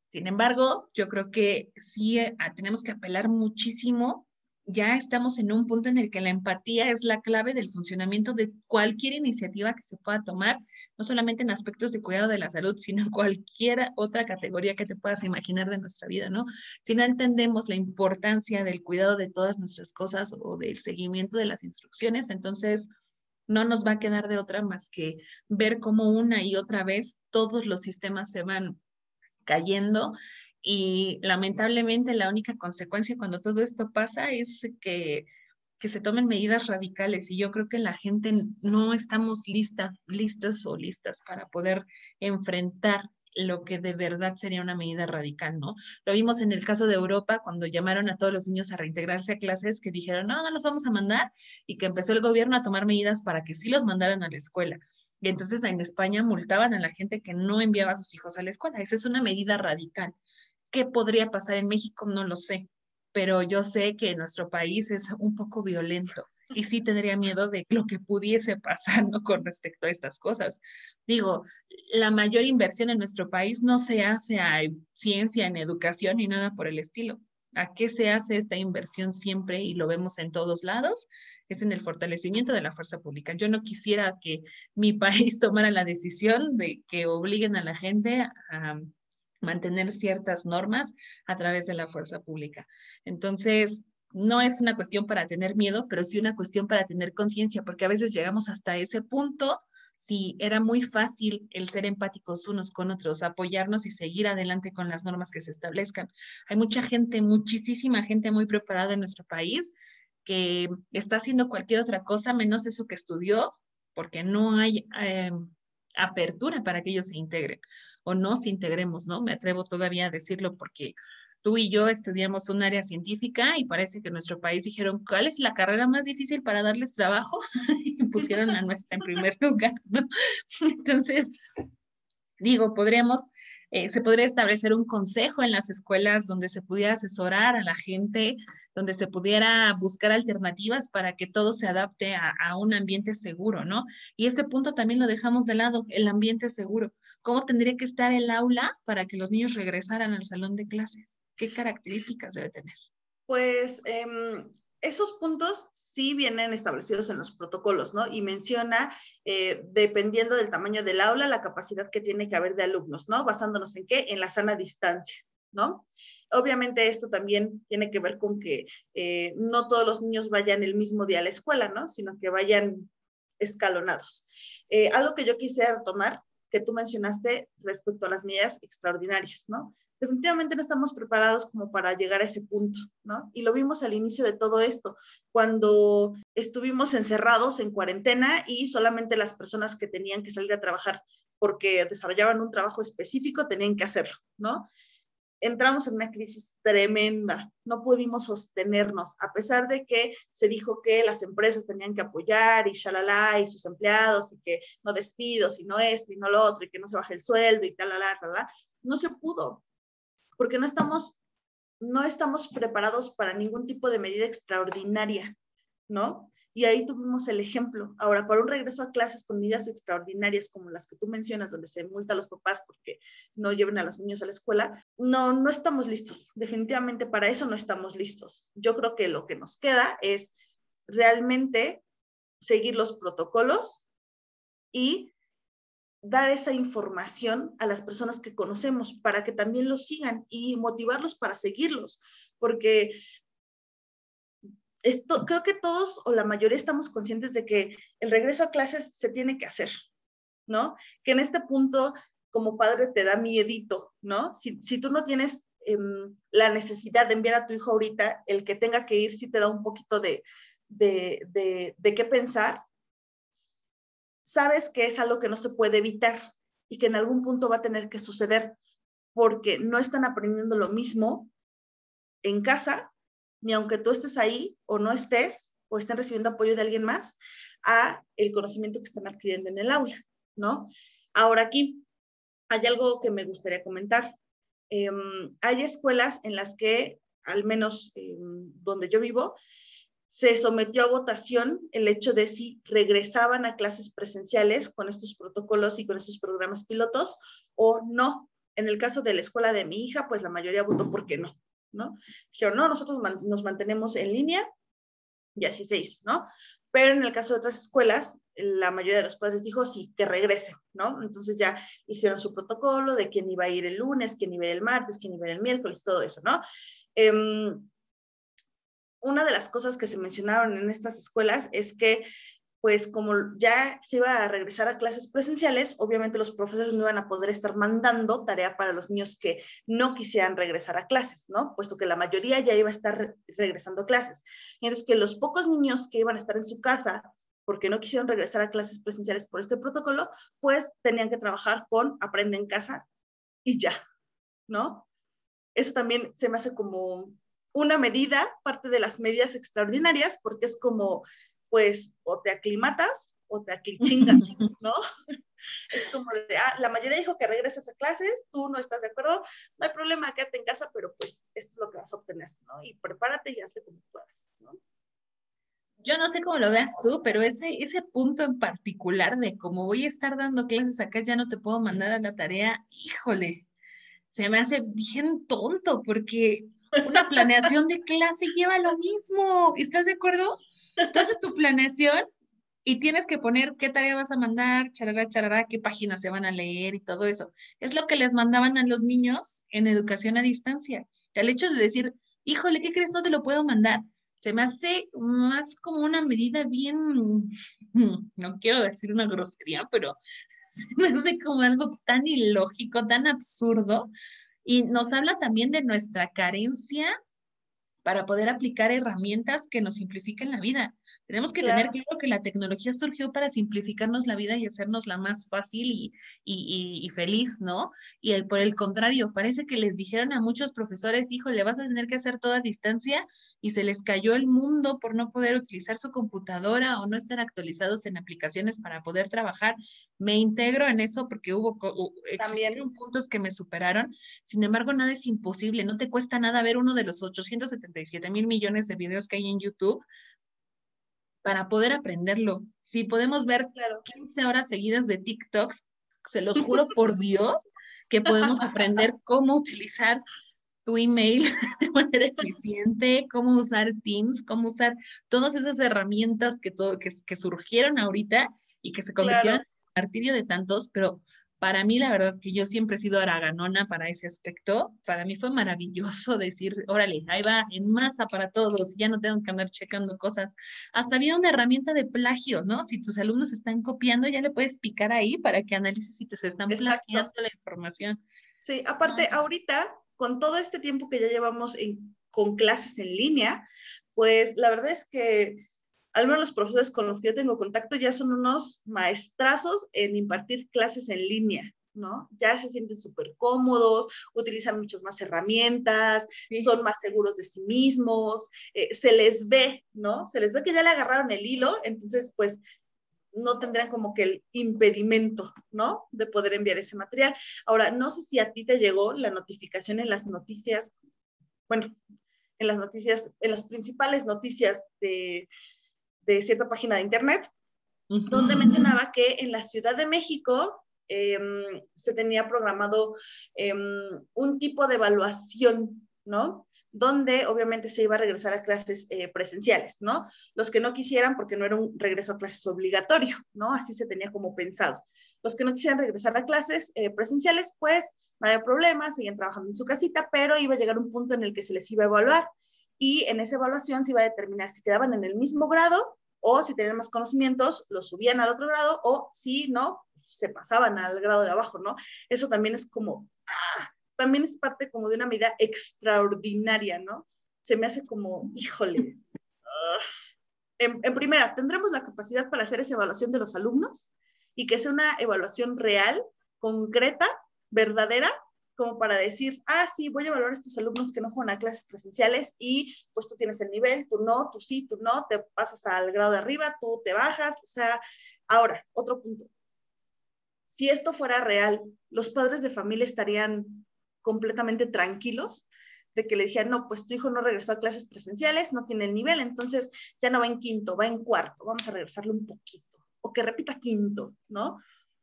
Sin embargo, yo creo que sí eh, tenemos que apelar muchísimo ya estamos en un punto en el que la empatía es la clave del funcionamiento de cualquier iniciativa que se pueda tomar, no solamente en aspectos de cuidado de la salud, sino en cualquier otra categoría que te puedas imaginar de nuestra vida, ¿no? Si no entendemos la importancia del cuidado de todas nuestras cosas o del seguimiento de las instrucciones, entonces no nos va a quedar de otra más que ver cómo una y otra vez todos los sistemas se van cayendo y lamentablemente la única consecuencia cuando todo esto pasa es que, que se tomen medidas radicales y yo creo que la gente no estamos lista, listas o listas para poder enfrentar lo que de verdad sería una medida radical, ¿no? Lo vimos en el caso de Europa cuando llamaron a todos los niños a reintegrarse a clases, que dijeron, no, no los vamos a mandar, y que empezó el gobierno a tomar medidas para que sí los mandaran a la escuela. Y entonces en España multaban a la gente que no enviaba a sus hijos a la escuela. Esa es una medida radical. ¿Qué podría pasar en México? No lo sé, pero yo sé que nuestro país es un poco violento y sí tendría miedo de lo que pudiese pasar con respecto a estas cosas. Digo, la mayor inversión en nuestro país no se hace a ciencia, en educación ni nada por el estilo. ¿A qué se hace esta inversión siempre y lo vemos en todos lados? Es en el fortalecimiento de la fuerza pública. Yo no quisiera que mi país tomara la decisión de que obliguen a la gente a mantener ciertas normas a través de la fuerza pública. Entonces, no es una cuestión para tener miedo, pero sí una cuestión para tener conciencia, porque a veces llegamos hasta ese punto, si era muy fácil el ser empáticos unos con otros, apoyarnos y seguir adelante con las normas que se establezcan. Hay mucha gente, muchísima gente muy preparada en nuestro país que está haciendo cualquier otra cosa menos eso que estudió, porque no hay... Eh, apertura para que ellos se integren o no se integremos, ¿no? Me atrevo todavía a decirlo porque tú y yo estudiamos un área científica y parece que nuestro país dijeron, ¿cuál es la carrera más difícil para darles trabajo? y pusieron a nuestra en primer lugar, ¿no? Entonces, digo, podríamos, eh, se podría establecer un consejo en las escuelas donde se pudiera asesorar a la gente, donde se pudiera buscar alternativas para que todo se adapte a, un ambiente seguro, ¿no? Y este punto también lo dejamos de lado, el ambiente seguro. ¿Cómo tendría que estar el aula para que los niños regresaran al salón de clases? ¿Qué características debe tener? Pues eh, esos puntos sí vienen establecidos en los protocolos, ¿no? Y menciona, eh, dependiendo del tamaño del aula, la capacidad que tiene que haber de alumnos, ¿no? Basándonos en qué? En la sana distancia, ¿no? Obviamente esto también tiene que ver con que eh, no todos los niños vayan el mismo día a la escuela, ¿no? Sino que vayan escalonados. Eh, algo que yo quisiera retomar, que tú mencionaste respecto a las medidas extraordinarias, ¿no? Definitivamente no estamos preparados como para llegar a ese punto, ¿no? Y lo vimos al inicio de todo esto, cuando estuvimos encerrados en cuarentena y solamente las personas que tenían que salir a trabajar porque desarrollaban un trabajo específico tenían que hacerlo, ¿no? Entramos en una crisis tremenda, no pudimos sostenernos, a pesar de que se dijo que las empresas tenían que apoyar y shalala y sus empleados y que no despidos y no esto y no lo otro y que no se baje el sueldo y tal, no se pudo, porque no estamos, no estamos preparados para ningún tipo de medida extraordinaria, ¿no? Y ahí tuvimos el ejemplo. Ahora, para un regreso a clases con medidas extraordinarias como las que tú mencionas, donde se multa a los papás porque no lleven a los niños a la escuela, no, no estamos listos. Definitivamente para eso no estamos listos. Yo creo que lo que nos queda es realmente seguir los protocolos y dar esa información a las personas que conocemos para que también los sigan y motivarlos para seguirlos, porque esto, creo que todos o la mayoría estamos conscientes de que el regreso a clases se tiene que hacer, ¿no? Que en este punto como padre te da miedito, ¿no? Si, si tú no tienes em, la necesidad de enviar a tu hijo ahorita, el que tenga que ir sí te da un poquito de, de, de, de qué pensar, sabes que es algo que no se puede evitar y que en algún punto va a tener que suceder porque no están aprendiendo lo mismo en casa, ni aunque tú estés ahí o no estés o estén recibiendo apoyo de alguien más, a el conocimiento que están adquiriendo en el aula, ¿no? Ahora aquí hay algo que me gustaría comentar. Em, hay escuelas en las que, al menos em, donde yo vivo, se sometió a votación el hecho de si regresaban a clases presenciales con estos protocolos y con estos programas pilotos o no. En el caso de la escuela de mi hija, pues la mayoría votó porque no, ¿no? Dijeron, no, nosotros nos mantenemos en línea y así se hizo, ¿no? Pero en el caso de otras escuelas, la mayoría de los padres dijo sí, que regresen, ¿no? Entonces ya hicieron su protocolo de quién iba a ir el lunes, quién iba el martes, quién iba el miércoles, todo eso, ¿no? Eh, una de las cosas que se mencionaron en estas escuelas es que, pues como ya se iba a regresar a clases presenciales, obviamente los profesores no iban a poder estar mandando tarea para los niños que no quisieran regresar a clases, ¿no? Puesto que la mayoría ya iba a estar regresando a clases. Y entonces que los pocos niños que iban a estar en su casa porque no quisieron regresar a clases presenciales por este protocolo, pues tenían que trabajar con aprende en casa y ya, ¿no? Eso también se me hace como una medida, parte de las medidas extraordinarias, porque es como, pues, o te aclimatas o te aclichingas, ¿no? Es como de, ah, la mayoría dijo que regreses a clases, tú no estás de acuerdo, no hay problema, quédate en casa, pero pues esto es lo que vas a obtener, ¿no? Y prepárate y hazte como puedas, ¿no? Yo no sé cómo lo veas tú, pero ese, ese punto en particular de cómo voy a estar dando clases acá, ya no te puedo mandar a la tarea, híjole, se me hace bien tonto porque una planeación de clase lleva lo mismo. ¿Estás de acuerdo? Entonces tu planeación y tienes que poner qué tarea vas a mandar, charará, charará, qué páginas se van a leer y todo eso. Es lo que les mandaban a los niños en educación a distancia. El hecho de decir, híjole, ¿qué crees? No te lo puedo mandar. Se me hace más como una medida bien, no quiero decir una grosería, pero me hace como algo tan ilógico, tan absurdo, y nos habla también de nuestra carencia para poder aplicar herramientas que nos simplifiquen la vida. Tenemos que tener claro que la tecnología surgió para simplificarnos la vida y hacernos la más fácil y, y, feliz, ¿no? Y por el contrario, parece que les dijeron a muchos profesores, hijo, le vas a tener que hacer toda distancia y se les cayó el mundo por no poder utilizar su computadora o no estar actualizados en aplicaciones para poder trabajar. Me integro en eso porque hubo también puntos que me superaron. Sin embargo, nada es imposible. No te cuesta nada ver uno de los 877 mil millones de videos que hay en YouTube para poder aprenderlo. Si podemos ver 15 horas seguidas de TikToks, se los juro por Dios que podemos aprender cómo utilizar tu email de manera eficiente, cómo usar Teams, cómo usar todas esas herramientas que, todo, que, que surgieron ahorita y que se convirtieron en martirio de tantos, pero para mí la verdad que yo siempre he sido araganona para ese aspecto. Para mí fue maravilloso decir, órale, ahí va, en masa para todos, ya no tengo que andar checando cosas. Hasta había una herramienta de plagio, ¿no? Si tus alumnos están copiando, ya le puedes picar ahí para que analices si te se están plagiando la información. Sí, aparte, ahorita con todo este tiempo que ya llevamos con clases en línea, pues la verdad es que al menos los profesores con los que yo tengo contacto ya son unos maestrazos en impartir clases en línea, ¿no? Ya se sienten súper cómodos, utilizan muchas más herramientas, son más seguros de sí mismos, eh, se les ve, ¿no? Se les ve que ya le agarraron el hilo, entonces pues no tendrán como que el impedimento, ¿no? De poder enviar ese material. Ahora, no sé si a ti te llegó la notificación en las noticias, bueno, en las noticias, en las principales noticias de, cierta página de internet, donde mencionaba que en la Ciudad de México em, se tenía programado em, un tipo de evaluación ¿no? Donde obviamente se iba a regresar a clases eh, presenciales, ¿no? Los que no quisieran, porque no era un regreso a clases obligatorio, ¿no? Así se tenía como pensado. Los que no quisieran regresar a clases eh, presenciales, pues no había problema, seguían trabajando en su casita, pero iba a llegar un punto en el que se les iba a evaluar y en esa evaluación se iba a determinar si quedaban en el mismo grado o si tenían más conocimientos, los subían al otro grado o si no, se pasaban al grado de abajo, ¿no? Eso también es como, ¡ah! También es parte como de una medida extraordinaria, ¿no? Se me hace como, híjole. Ah. en, primera, ¿tendremos la capacidad para hacer esa evaluación de los alumnos? Y que sea una evaluación real, concreta, verdadera, como para decir, ah, sí, voy a evaluar a estos alumnos que no fueron a clases presenciales y pues tú tienes el nivel, tú no, tú sí, tú no, te pasas al grado de arriba, tú te bajas, o sea, ahora, otro punto. Si esto fuera real, los padres de familia estarían completamente tranquilos de que le dijeran, no, pues tu hijo no regresó a clases presenciales, no tiene el nivel, entonces ya no va en quinto, va en cuarto, vamos a regresarle un poquito, o que repita quinto, ¿no?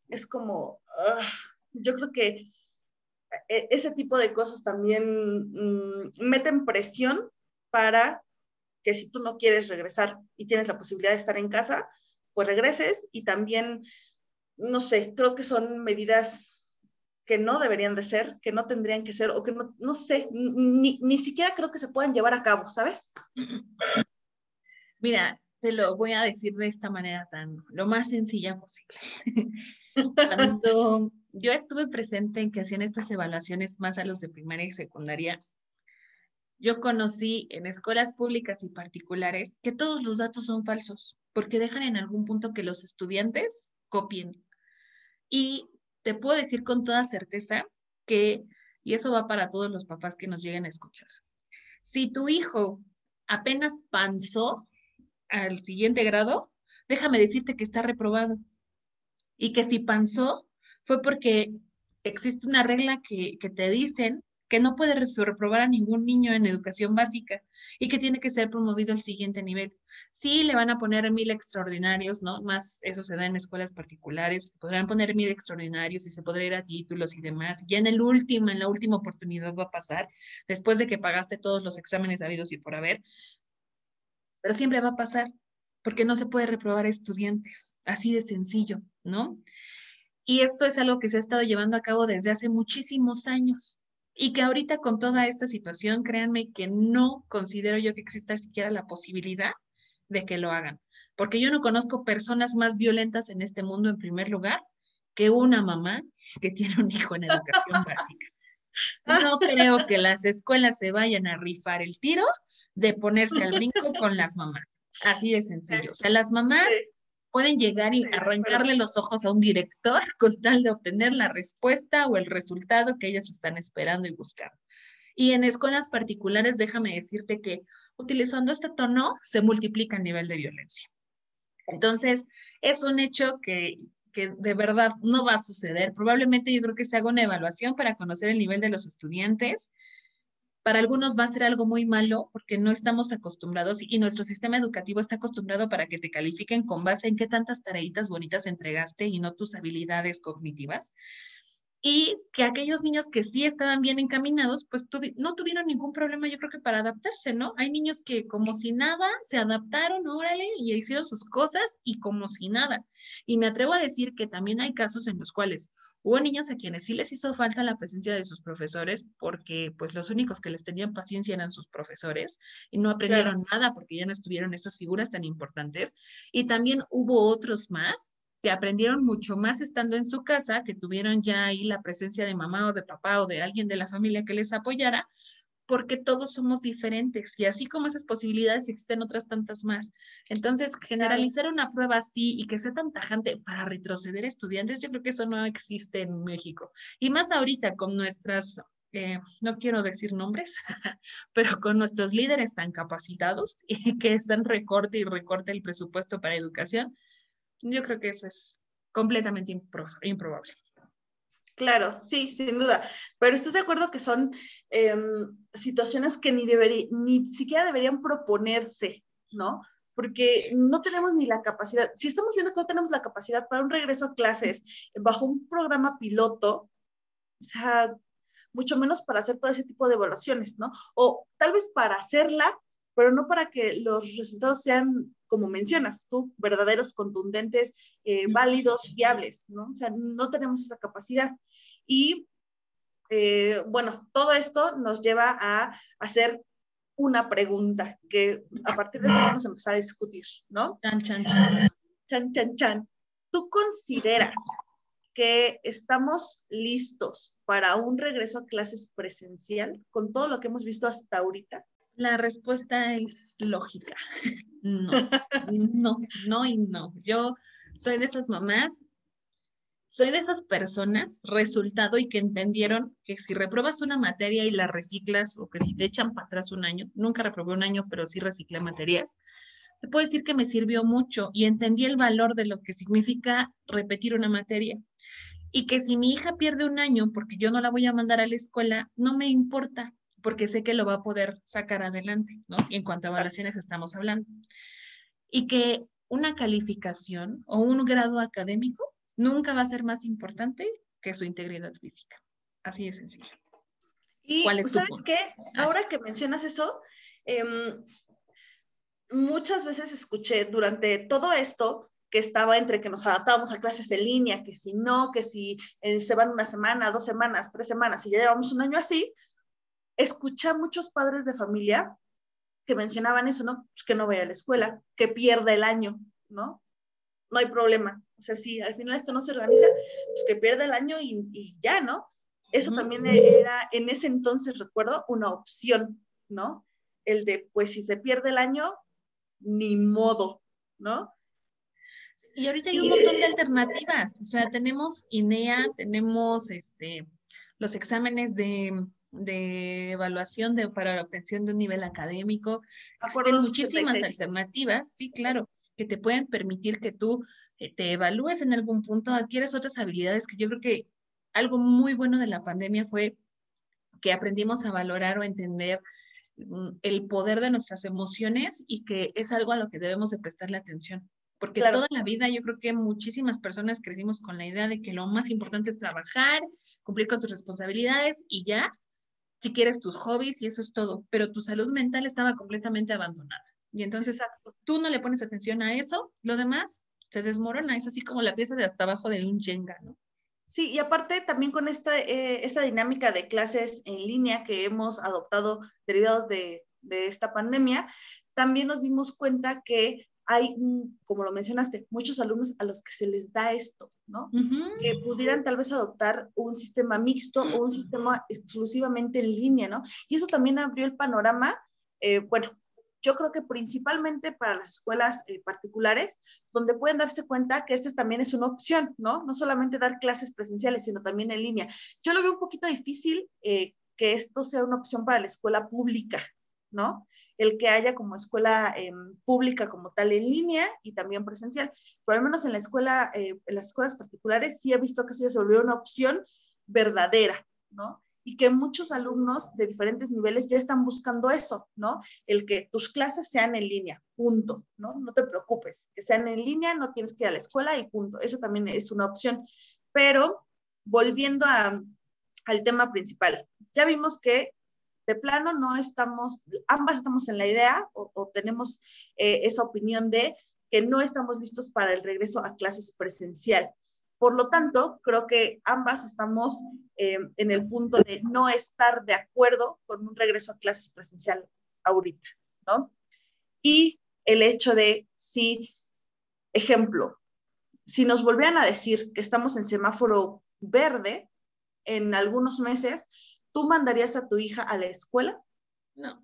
Es como, yo creo que e, ese tipo de cosas también mm, meten presión para que si tú no quieres regresar y tienes la posibilidad de estar en casa, pues regreses y también, no sé, creo que son medidas que no deberían de ser, que no tendrían que ser, o que no, no sé, ni, ni siquiera creo que se puedan llevar a cabo, ¿sabes? Mira, te lo voy a decir de esta manera tan, lo más sencilla posible. Cuando yo estuve presente en que hacían estas evaluaciones más a los de primaria y secundaria, yo conocí en escuelas públicas y particulares que todos los datos son falsos, porque dejan en algún punto que los estudiantes copien. Y te puedo decir con toda certeza que, y eso va para todos los papás que nos lleguen a escuchar, si tu hijo apenas panzó al siguiente grado, déjame decirte que está reprobado. Y que si panzó fue porque existe una regla que, que te dicen que no puede reprobar a ningún niño en educación básica y que tiene que ser promovido al siguiente nivel. Sí, le van a poner mil extraordinarios, ¿no? Más eso se da en escuelas particulares, podrán poner mil extraordinarios y se podrá ir a títulos y demás. Ya en el último, en la última oportunidad va a pasar, después de que pagaste todos los exámenes habidos y por haber, pero siempre va a pasar porque no se puede reprobar a estudiantes, así de sencillo, ¿no? Y esto es algo que se ha estado llevando a cabo desde hace muchísimos años. Y que ahorita con toda esta situación, créanme que no considero yo que exista siquiera la posibilidad de que lo hagan. Porque yo no conozco personas más violentas en este mundo, en primer lugar, que una mamá que tiene un hijo en educación básica. no creo que las escuelas se vayan a rifar el tiro de ponerse al brinco con las mamás. Así de sencillo. O sea, las mamás pueden llegar y arrancarle los ojos a un director con tal de obtener la respuesta o el resultado que ellas están esperando y buscando. Y en escuelas particulares, déjame decirte que utilizando este tono se multiplica el nivel de violencia. Entonces, es un hecho que, que de verdad no va a suceder. Probablemente yo creo que se haga una evaluación para conocer el nivel de los estudiantes para algunos va a ser algo muy malo porque no estamos acostumbrados y nuestro sistema educativo está acostumbrado para que te califiquen con base en qué tantas tareitas bonitas entregaste y no tus habilidades cognitivas y que aquellos niños que sí estaban bien encaminados, pues no tuvieron ningún problema, yo creo que para adaptarse, ¿no? Hay niños que como si nada se adaptaron, órale, y hicieron sus cosas y como si nada. Y me atrevo a decir que también hay casos en los cuales hubo niños a quienes sí les hizo falta la presencia de sus profesores porque pues los únicos que les tenían paciencia eran sus profesores y no aprendieron nada porque ya no estuvieron estas figuras tan importantes. Y también hubo otros más que aprendieron mucho más estando en su casa, que tuvieron ya ahí la presencia de mamá o de papá o de alguien de la familia que les apoyara, porque todos somos diferentes y así como esas posibilidades existen otras tantas más. Entonces, generalizar una prueba así y que sea tan tajante para retroceder estudiantes, yo creo que eso no existe en México. Y más ahorita con nuestras, eh, no quiero decir nombres, pero con nuestros líderes tan capacitados y que están recorte y recorte el presupuesto para educación, yo creo que eso es completamente improbable. Claro, sí, sin duda. Pero ¿estás de acuerdo que son em, situaciones que ni, ni siquiera deberían proponerse, ¿no? Porque no tenemos ni la capacidad. Si estamos viendo que no tenemos la capacidad para un regreso a clases bajo un programa piloto, o sea, mucho menos para hacer todo ese tipo de evaluaciones, ¿no? O tal vez para hacerla, pero no para que los resultados sean, como mencionas tú, verdaderos, contundentes, eh, válidos, fiables, ¿no? O sea, no tenemos esa capacidad. Y eh, bueno, todo esto nos lleva a hacer una pregunta que a partir de eso vamos a empezar a discutir, ¿no? Chan, chan, chan. Chan, chan, chan. ¿Tú consideras que estamos listos para un regreso a clases presencial con todo lo que hemos visto hasta ahorita? La respuesta es lógica. No, no, no y no. Yo soy de esas mamás, soy de esas personas, resultado y que entendieron que si repruebas una materia y la reciclas o que si te echan para atrás un año, nunca reprobé un año, pero sí reciclé materias, te puedo decir que me sirvió mucho y entendí el valor de lo que significa repetir una materia. Y que si mi hija pierde un año porque yo no la voy a mandar a la escuela, no me importa, porque sé que lo va a poder sacar adelante, ¿no? Y en cuanto a evaluaciones estamos hablando. Y que una calificación o un grado académico nunca va a ser más importante que su integridad física. Así de sencillo. Y sabes qué, ah. ahora que mencionas eso, em, muchas veces escuché durante todo esto que estaba entre que nos adaptábamos a clases en línea, que si no, que si eh, se van una semana, dos semanas, tres semanas, y ya llevamos un año así, escuché a muchos padres de familia que mencionaban eso, ¿no? Pues que no vaya a la escuela, que pierda el año, ¿no? No hay problema. O sea, si al final esto no se organiza, pues que pierda el año y, ya, ¿no? Eso también era, en ese entonces, recuerdo, una opción, ¿no? El de, pues si se pierde el año, ni modo, ¿no? Y ahorita hay un montón de alternativas. O sea, tenemos INEA, tenemos este, los exámenes de de evaluación de, para la obtención de un nivel académico. Existen muchísimas alternativas, sí, claro, que te pueden permitir que tú eh, te evalúes en algún punto, adquieres otras habilidades que yo creo que algo muy bueno de la pandemia fue que aprendimos a valorar o entender mm, el poder de nuestras emociones y que es algo a lo que debemos de prestarle atención. Porque toda la vida yo creo que muchísimas personas crecimos con la idea de que lo más importante es trabajar, cumplir con tus responsabilidades y ya, si quieres tus hobbies y eso es todo, pero tu salud mental estaba completamente abandonada. Y entonces tú no le pones atención a eso, lo demás se desmorona, es así como la pieza de hasta abajo de un Jenga, ¿no? Sí, y aparte también con esta, eh, esta dinámica de clases en línea que hemos adoptado derivados de, de esta pandemia, también nos dimos cuenta que hay, como lo mencionaste, muchos alumnos a los que se les da esto, ¿no? Que pudieran tal vez adoptar un sistema mixto o un sistema exclusivamente en línea, ¿no? Y eso también abrió el panorama, eh, bueno, yo creo que principalmente para las escuelas eh, particulares, donde pueden darse cuenta que esta también es una opción, ¿no? No solamente dar clases presenciales, sino también en línea. Yo lo veo un poquito difícil eh, que esto sea una opción para la escuela pública, ¿no? El que haya como escuela em, pública como tal en línea y también presencial. Pero al menos en la escuela, eh, en las escuelas particulares sí he visto que eso ya se volvió una opción verdadera, ¿no? y que muchos alumnos de diferentes niveles ya están buscando eso, ¿no? El que tus clases sean en línea, punto, ¿no? No te preocupes, que sean en línea, no tienes que ir a la escuela y punto. Eso también es una opción. Pero volviendo al tema principal, ya vimos que de plano no estamos, ambas estamos en la idea o, tenemos eh, esa opinión de que no estamos listos para el regreso a clases presencial. Por lo tanto, creo que ambas estamos eh, en el punto de no estar de acuerdo con un regreso a clases presencial ahorita, ¿no? Y el hecho de si, ejemplo, si nos volvieran a decir que estamos en semáforo verde en algunos meses, ¿tú mandarías a tu hija a la escuela? No.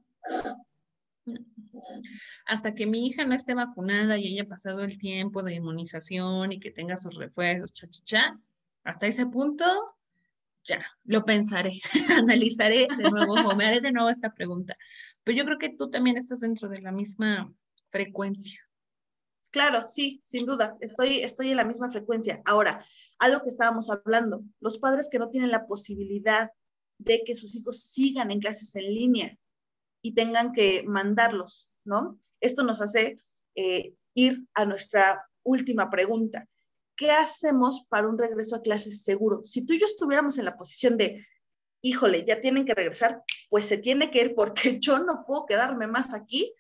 Hasta que mi hija no esté vacunada y haya pasado el tiempo de inmunización y que tenga sus refuerzos, cha, cha, cha, hasta ese punto, ya, lo pensaré, analizaré de nuevo o me haré de nuevo esta pregunta. Pero yo creo que tú también estás dentro de la misma frecuencia. Claro, sí, sin duda, estoy, estoy en la misma frecuencia. Ahora, algo que estábamos hablando, los padres que no tienen la posibilidad de que sus hijos sigan en clases en línea, y tengan que mandarlos, ¿no? Esto nos hace eh, ir a nuestra última pregunta. ¿Qué hacemos para un regreso a clases seguro? Si tú y yo estuviéramos en la posición de, híjole, ya tienen que regresar, pues se tiene que ir porque yo no puedo quedarme más aquí,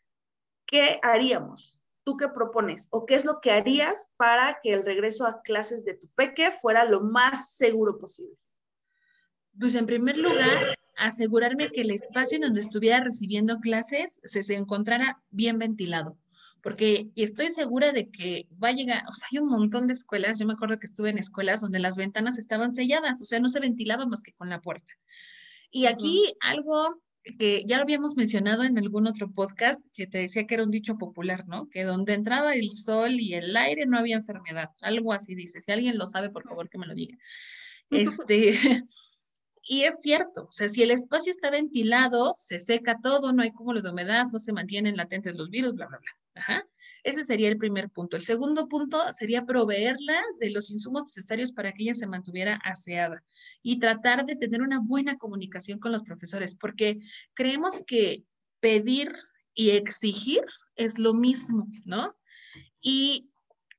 ¿qué haríamos? ¿Tú qué propones? ¿O qué es lo que harías para que el regreso a clases de tu peque fuera lo más seguro posible? Pues en primer lugar, asegurarme que el espacio en donde estuviera recibiendo clases se, se encontrara bien ventilado porque estoy segura de que va a llegar, o sea, hay un montón de escuelas, yo me acuerdo que estuve en escuelas donde las ventanas estaban selladas, o sea, no se ventilaba más que con la puerta. Y aquí algo que ya lo habíamos mencionado en algún otro podcast, que te decía que era un dicho popular, ¿no? Que donde entraba el sol y el aire no había enfermedad, algo así dice, si alguien lo sabe, por favor que me lo diga. Este, y es cierto, o sea, si el espacio está ventilado, se seca todo, no hay cúmulo de humedad, no se mantienen latentes los virus, bla, bla, bla. Ajá. Ese sería el primer punto. El segundo punto sería proveerla de los insumos necesarios para que ella se mantuviera aseada y tratar de tener una buena comunicación con los profesores, porque creemos que pedir y exigir es lo mismo, ¿no? Y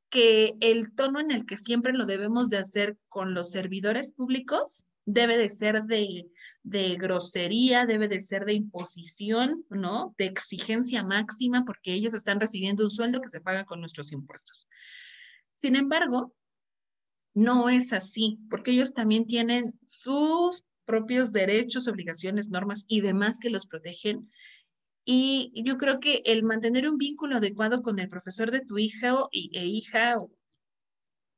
que el tono en el que siempre lo debemos de hacer con los servidores públicos debe de ser de, grosería, debe de ser de imposición, ¿no? De exigencia máxima, porque ellos están recibiendo un sueldo que se paga con nuestros impuestos. Sin embargo, no es así, porque ellos también tienen sus propios derechos, obligaciones, normas y demás que los protegen. Y yo creo que el mantener un vínculo adecuado con el profesor de tu hija e hija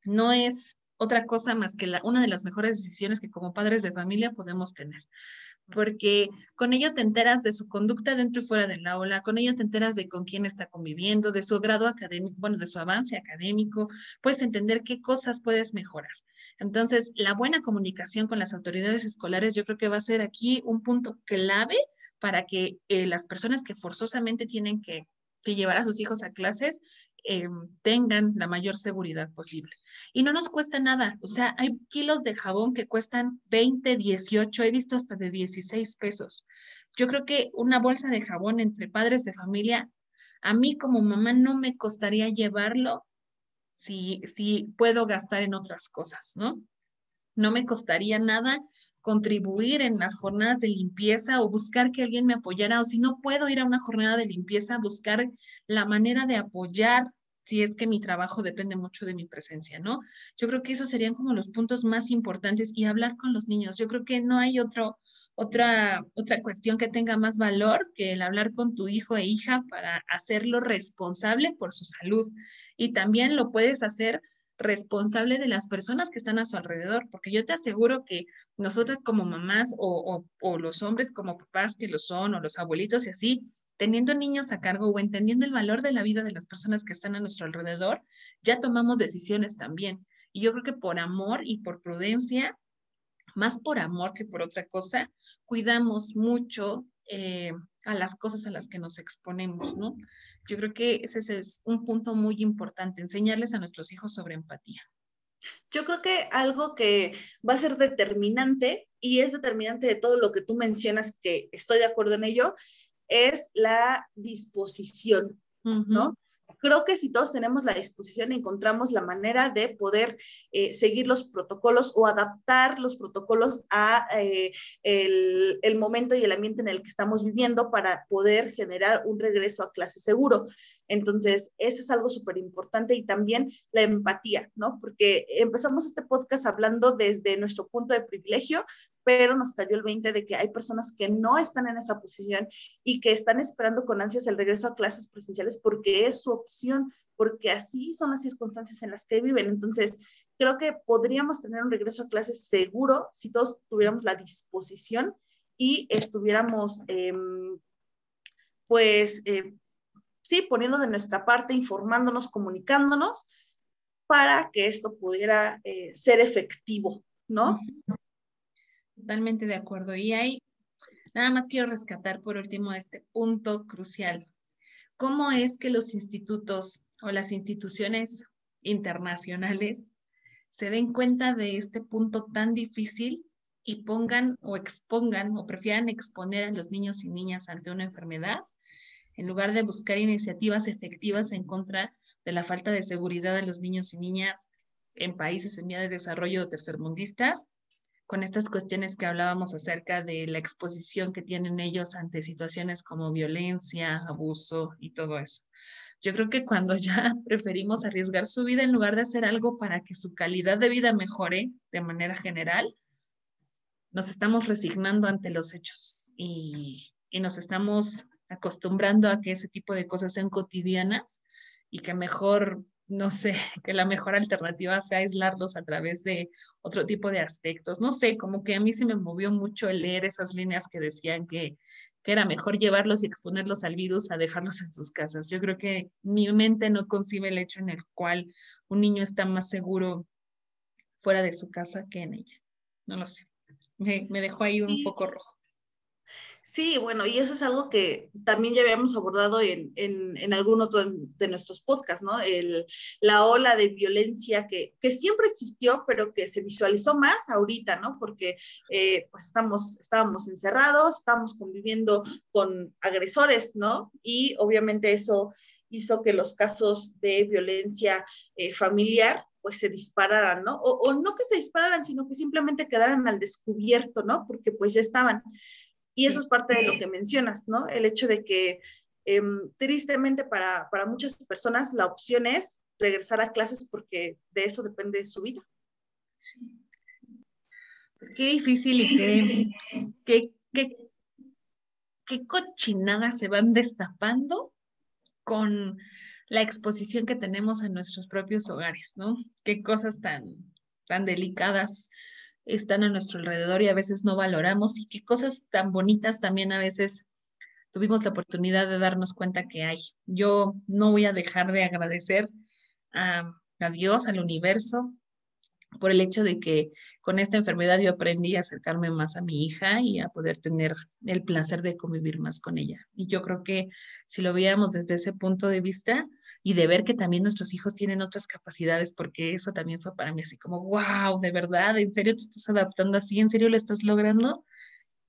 no es otra cosa más que la, una de las mejores decisiones que como padres de familia podemos tener. Porque con ello te enteras de su conducta dentro y fuera del aula, con ello te enteras de con quién está conviviendo, de su grado académico, bueno, de su avance académico, puedes entender qué cosas puedes mejorar. Entonces, la buena comunicación con las autoridades escolares yo creo que va a ser aquí un punto clave para que eh, las personas que forzosamente tienen que, que llevar a sus hijos a clases Em, tengan la mayor seguridad posible. Y no nos cuesta nada, o sea, hay kilos de jabón que cuestan 20, 18, he visto hasta de 16 pesos. Yo creo que una bolsa de jabón entre padres de familia, a mí como mamá no me costaría llevarlo si, si puedo gastar en otras cosas, ¿no? No me costaría nada contribuir en las jornadas de limpieza o buscar que alguien me apoyara o si no puedo ir a una jornada de limpieza, buscar la manera de apoyar si es que mi trabajo depende mucho de mi presencia, ¿no? Yo creo que esos serían como los puntos más importantes y hablar con los niños. Yo creo que no hay otro, otra, otra cuestión que tenga más valor que el hablar con tu hijo e hija para hacerlo responsable por su salud. Y también lo puedes hacer responsable de las personas que están a su alrededor, porque yo te aseguro que nosotras como mamás o, los hombres como papás que lo son, o los abuelitos y así, teniendo niños a cargo o entendiendo el valor de la vida de las personas que están a nuestro alrededor, ya tomamos decisiones también. Y yo creo que por amor y por prudencia, más por amor que por otra cosa, cuidamos mucho eh, a las cosas a las que nos exponemos, ¿no? Yo creo que ese es un punto muy importante, enseñarles a nuestros hijos sobre empatía. Yo creo que algo que va a ser determinante y es determinante de todo lo que tú mencionas, que estoy de acuerdo en ello, es la disposición, ¿no? Creo que si todos tenemos la disposición, encontramos la manera de poder eh, seguir los protocolos o adaptar los protocolos a eh, el, el, momento y el ambiente en el que estamos viviendo para poder generar un regreso a clase seguro. Entonces, eso es algo súper importante y también la empatía, ¿no? Porque empezamos este podcast hablando desde nuestro punto de privilegio, pero nos cayó el 20 de que hay personas que no están en esa posición y que están esperando con ansias el regreso a clases presenciales porque es su opción, porque así son las circunstancias en las que viven. Entonces, creo que podríamos tener un regreso a clases seguro si todos tuviéramos la disposición y estuviéramos, em, pues, eh, sí, poniendo de nuestra parte, informándonos, comunicándonos para que esto pudiera eh, ser efectivo, ¿no? Totalmente de acuerdo. Y ahí nada más quiero rescatar por último este punto crucial. ¿Cómo es que los institutos o las instituciones internacionales se den cuenta de este punto tan difícil y pongan o expongan o prefieran exponer a los niños y niñas ante una enfermedad en lugar de buscar iniciativas efectivas en contra de la falta de seguridad de los niños y niñas en países en vía de desarrollo o tercermundistas, con estas cuestiones que hablábamos acerca de la exposición que tienen ellos ante situaciones como violencia, abuso y todo eso. Yo creo que cuando ya preferimos arriesgar su vida en lugar de hacer algo para que su calidad de vida mejore de manera general, nos estamos resignando ante los hechos y, y nos estamos acostumbrando a que ese tipo de cosas sean cotidianas y que mejor, no sé, que la mejor alternativa sea aislarlos a través de otro tipo de aspectos. No sé, como que a mí se me movió mucho el leer esas líneas que decían que, que era mejor llevarlos y exponerlos al virus a dejarlos en sus casas. Yo creo que mi mente no concibe el hecho en el cual un niño está más seguro fuera de su casa que en ella. No lo sé. Me, me dejó ahí un poco rojo. Sí, bueno, y eso es algo que también ya habíamos abordado en, en, algún otro de nuestros podcasts, ¿no? El, la ola de violencia que, que, siempre existió, pero que se visualizó más ahorita, ¿no? Porque eh, pues estamos, estábamos encerrados, estábamos conviviendo con agresores, ¿no? Y obviamente eso hizo que los casos de violencia eh, familiar pues se dispararan, ¿no? O, o, no que se dispararan, sino que simplemente quedaran al descubierto, ¿no? Porque pues ya estaban. Y eso es parte de lo que mencionas, ¿no? El hecho de que em, tristemente para, para muchas personas la opción es regresar a clases porque de eso depende su vida. Sí. Pues qué difícil y qué, qué, qué, qué cochinadas se van destapando con la exposición que tenemos en nuestros propios hogares, ¿no? Qué cosas tan, tan delicadas están a nuestro alrededor y a veces no valoramos y qué cosas tan bonitas también a veces tuvimos la oportunidad de darnos cuenta que hay. Yo no voy a dejar de agradecer a, Dios, al universo, por el hecho de que con esta enfermedad yo aprendí a acercarme más a mi hija y a poder tener el placer de convivir más con ella. Y yo creo que si lo veíamos desde ese punto de vista, y de ver que también nuestros hijos tienen otras capacidades, porque eso también fue para mí así como, wow, de verdad, ¿en serio te estás adaptando así? ¿En serio lo estás logrando?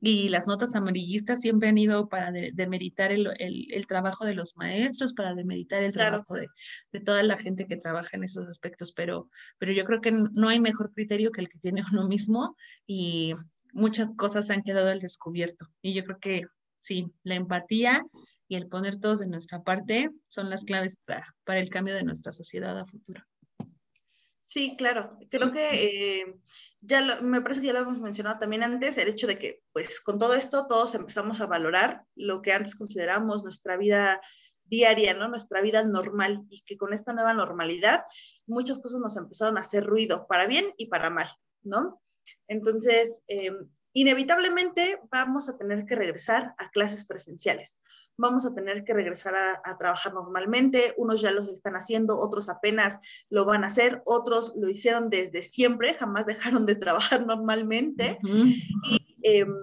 Y las notas amarillistas siempre han ido para demeritar el, el, trabajo de los maestros, para demeritar el trabajo de, de, toda la gente que trabaja en esos aspectos, pero, pero yo creo que no hay mejor criterio que el que tiene uno mismo y muchas cosas han quedado al descubierto. Y yo creo que sí, la empatía y el poner todos de nuestra parte son las claves para, para el cambio de nuestra sociedad a futuro. Sí, claro. Creo que eh, ya me parece que ya lo hemos mencionado también antes, el hecho de que, pues, con todo esto todos empezamos a valorar lo que antes consideramos nuestra vida diaria, ¿no? Nuestra vida normal y que con esta nueva normalidad muchas cosas nos empezaron a hacer ruido, para bien y para mal, ¿no? Entonces, em, inevitablemente vamos a tener que regresar a clases presenciales. Vamos a tener que regresar a, trabajar normalmente. Unos ya los están haciendo, otros apenas lo van a hacer, otros lo hicieron desde siempre, jamás dejaron de trabajar normalmente. Y em,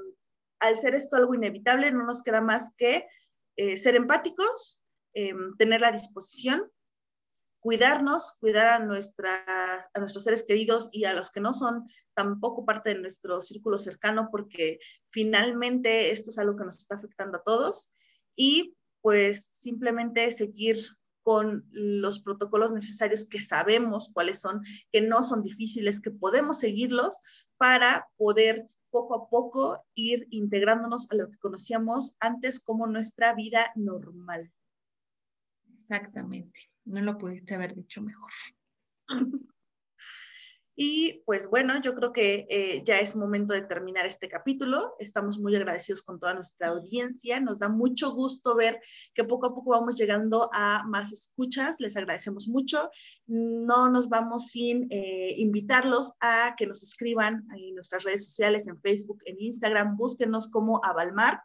al ser esto algo inevitable, no nos queda más que eh, ser empáticos, em, tener la disposición, cuidarnos, cuidar a, nuestra, a nuestros seres queridos y a los que no son tampoco parte de nuestro círculo cercano, porque finalmente esto es algo que nos está afectando a todos. Y pues simplemente seguir con los protocolos necesarios que sabemos cuáles son, que no son difíciles, que podemos seguirlos para poder poco a poco ir integrándonos a lo que conocíamos antes como nuestra vida normal. Exactamente, no lo pudiste haber dicho mejor. Y pues bueno, yo creo que eh, ya es momento de terminar este capítulo. Estamos muy agradecidos con toda nuestra audiencia. Nos da mucho gusto ver que poco a poco vamos llegando a más escuchas. Les agradecemos mucho. No nos vamos sin eh, invitarlos a que nos escriban en nuestras redes sociales, en Facebook, en Instagram. Búsquenos como Avalmar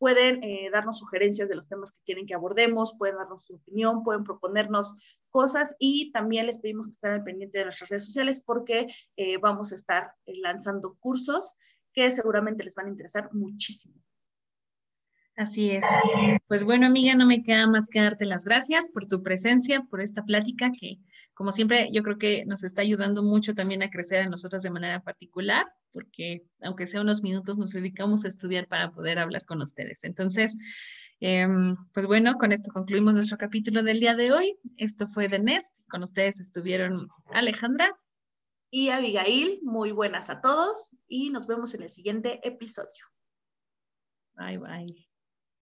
pueden eh, darnos sugerencias de los temas que quieren que abordemos, pueden darnos su opinión, pueden proponernos cosas y también les pedimos que estén al pendiente de nuestras redes sociales porque eh, vamos a estar eh, lanzando cursos que seguramente les van a interesar muchísimo. Así es. Pues bueno, amiga, no me queda más que darte las gracias por tu presencia, por esta plática que, como siempre, yo creo que nos está ayudando mucho también a crecer a nosotras de manera particular, porque aunque sea unos minutos, nos dedicamos a estudiar para poder hablar con ustedes. Entonces, em, pues bueno, con esto concluimos nuestro capítulo del día de hoy. Esto fue The Nest. Con ustedes estuvieron Alejandra y Abigail. Muy buenas a todos y nos vemos en el siguiente episodio. Bye, bye.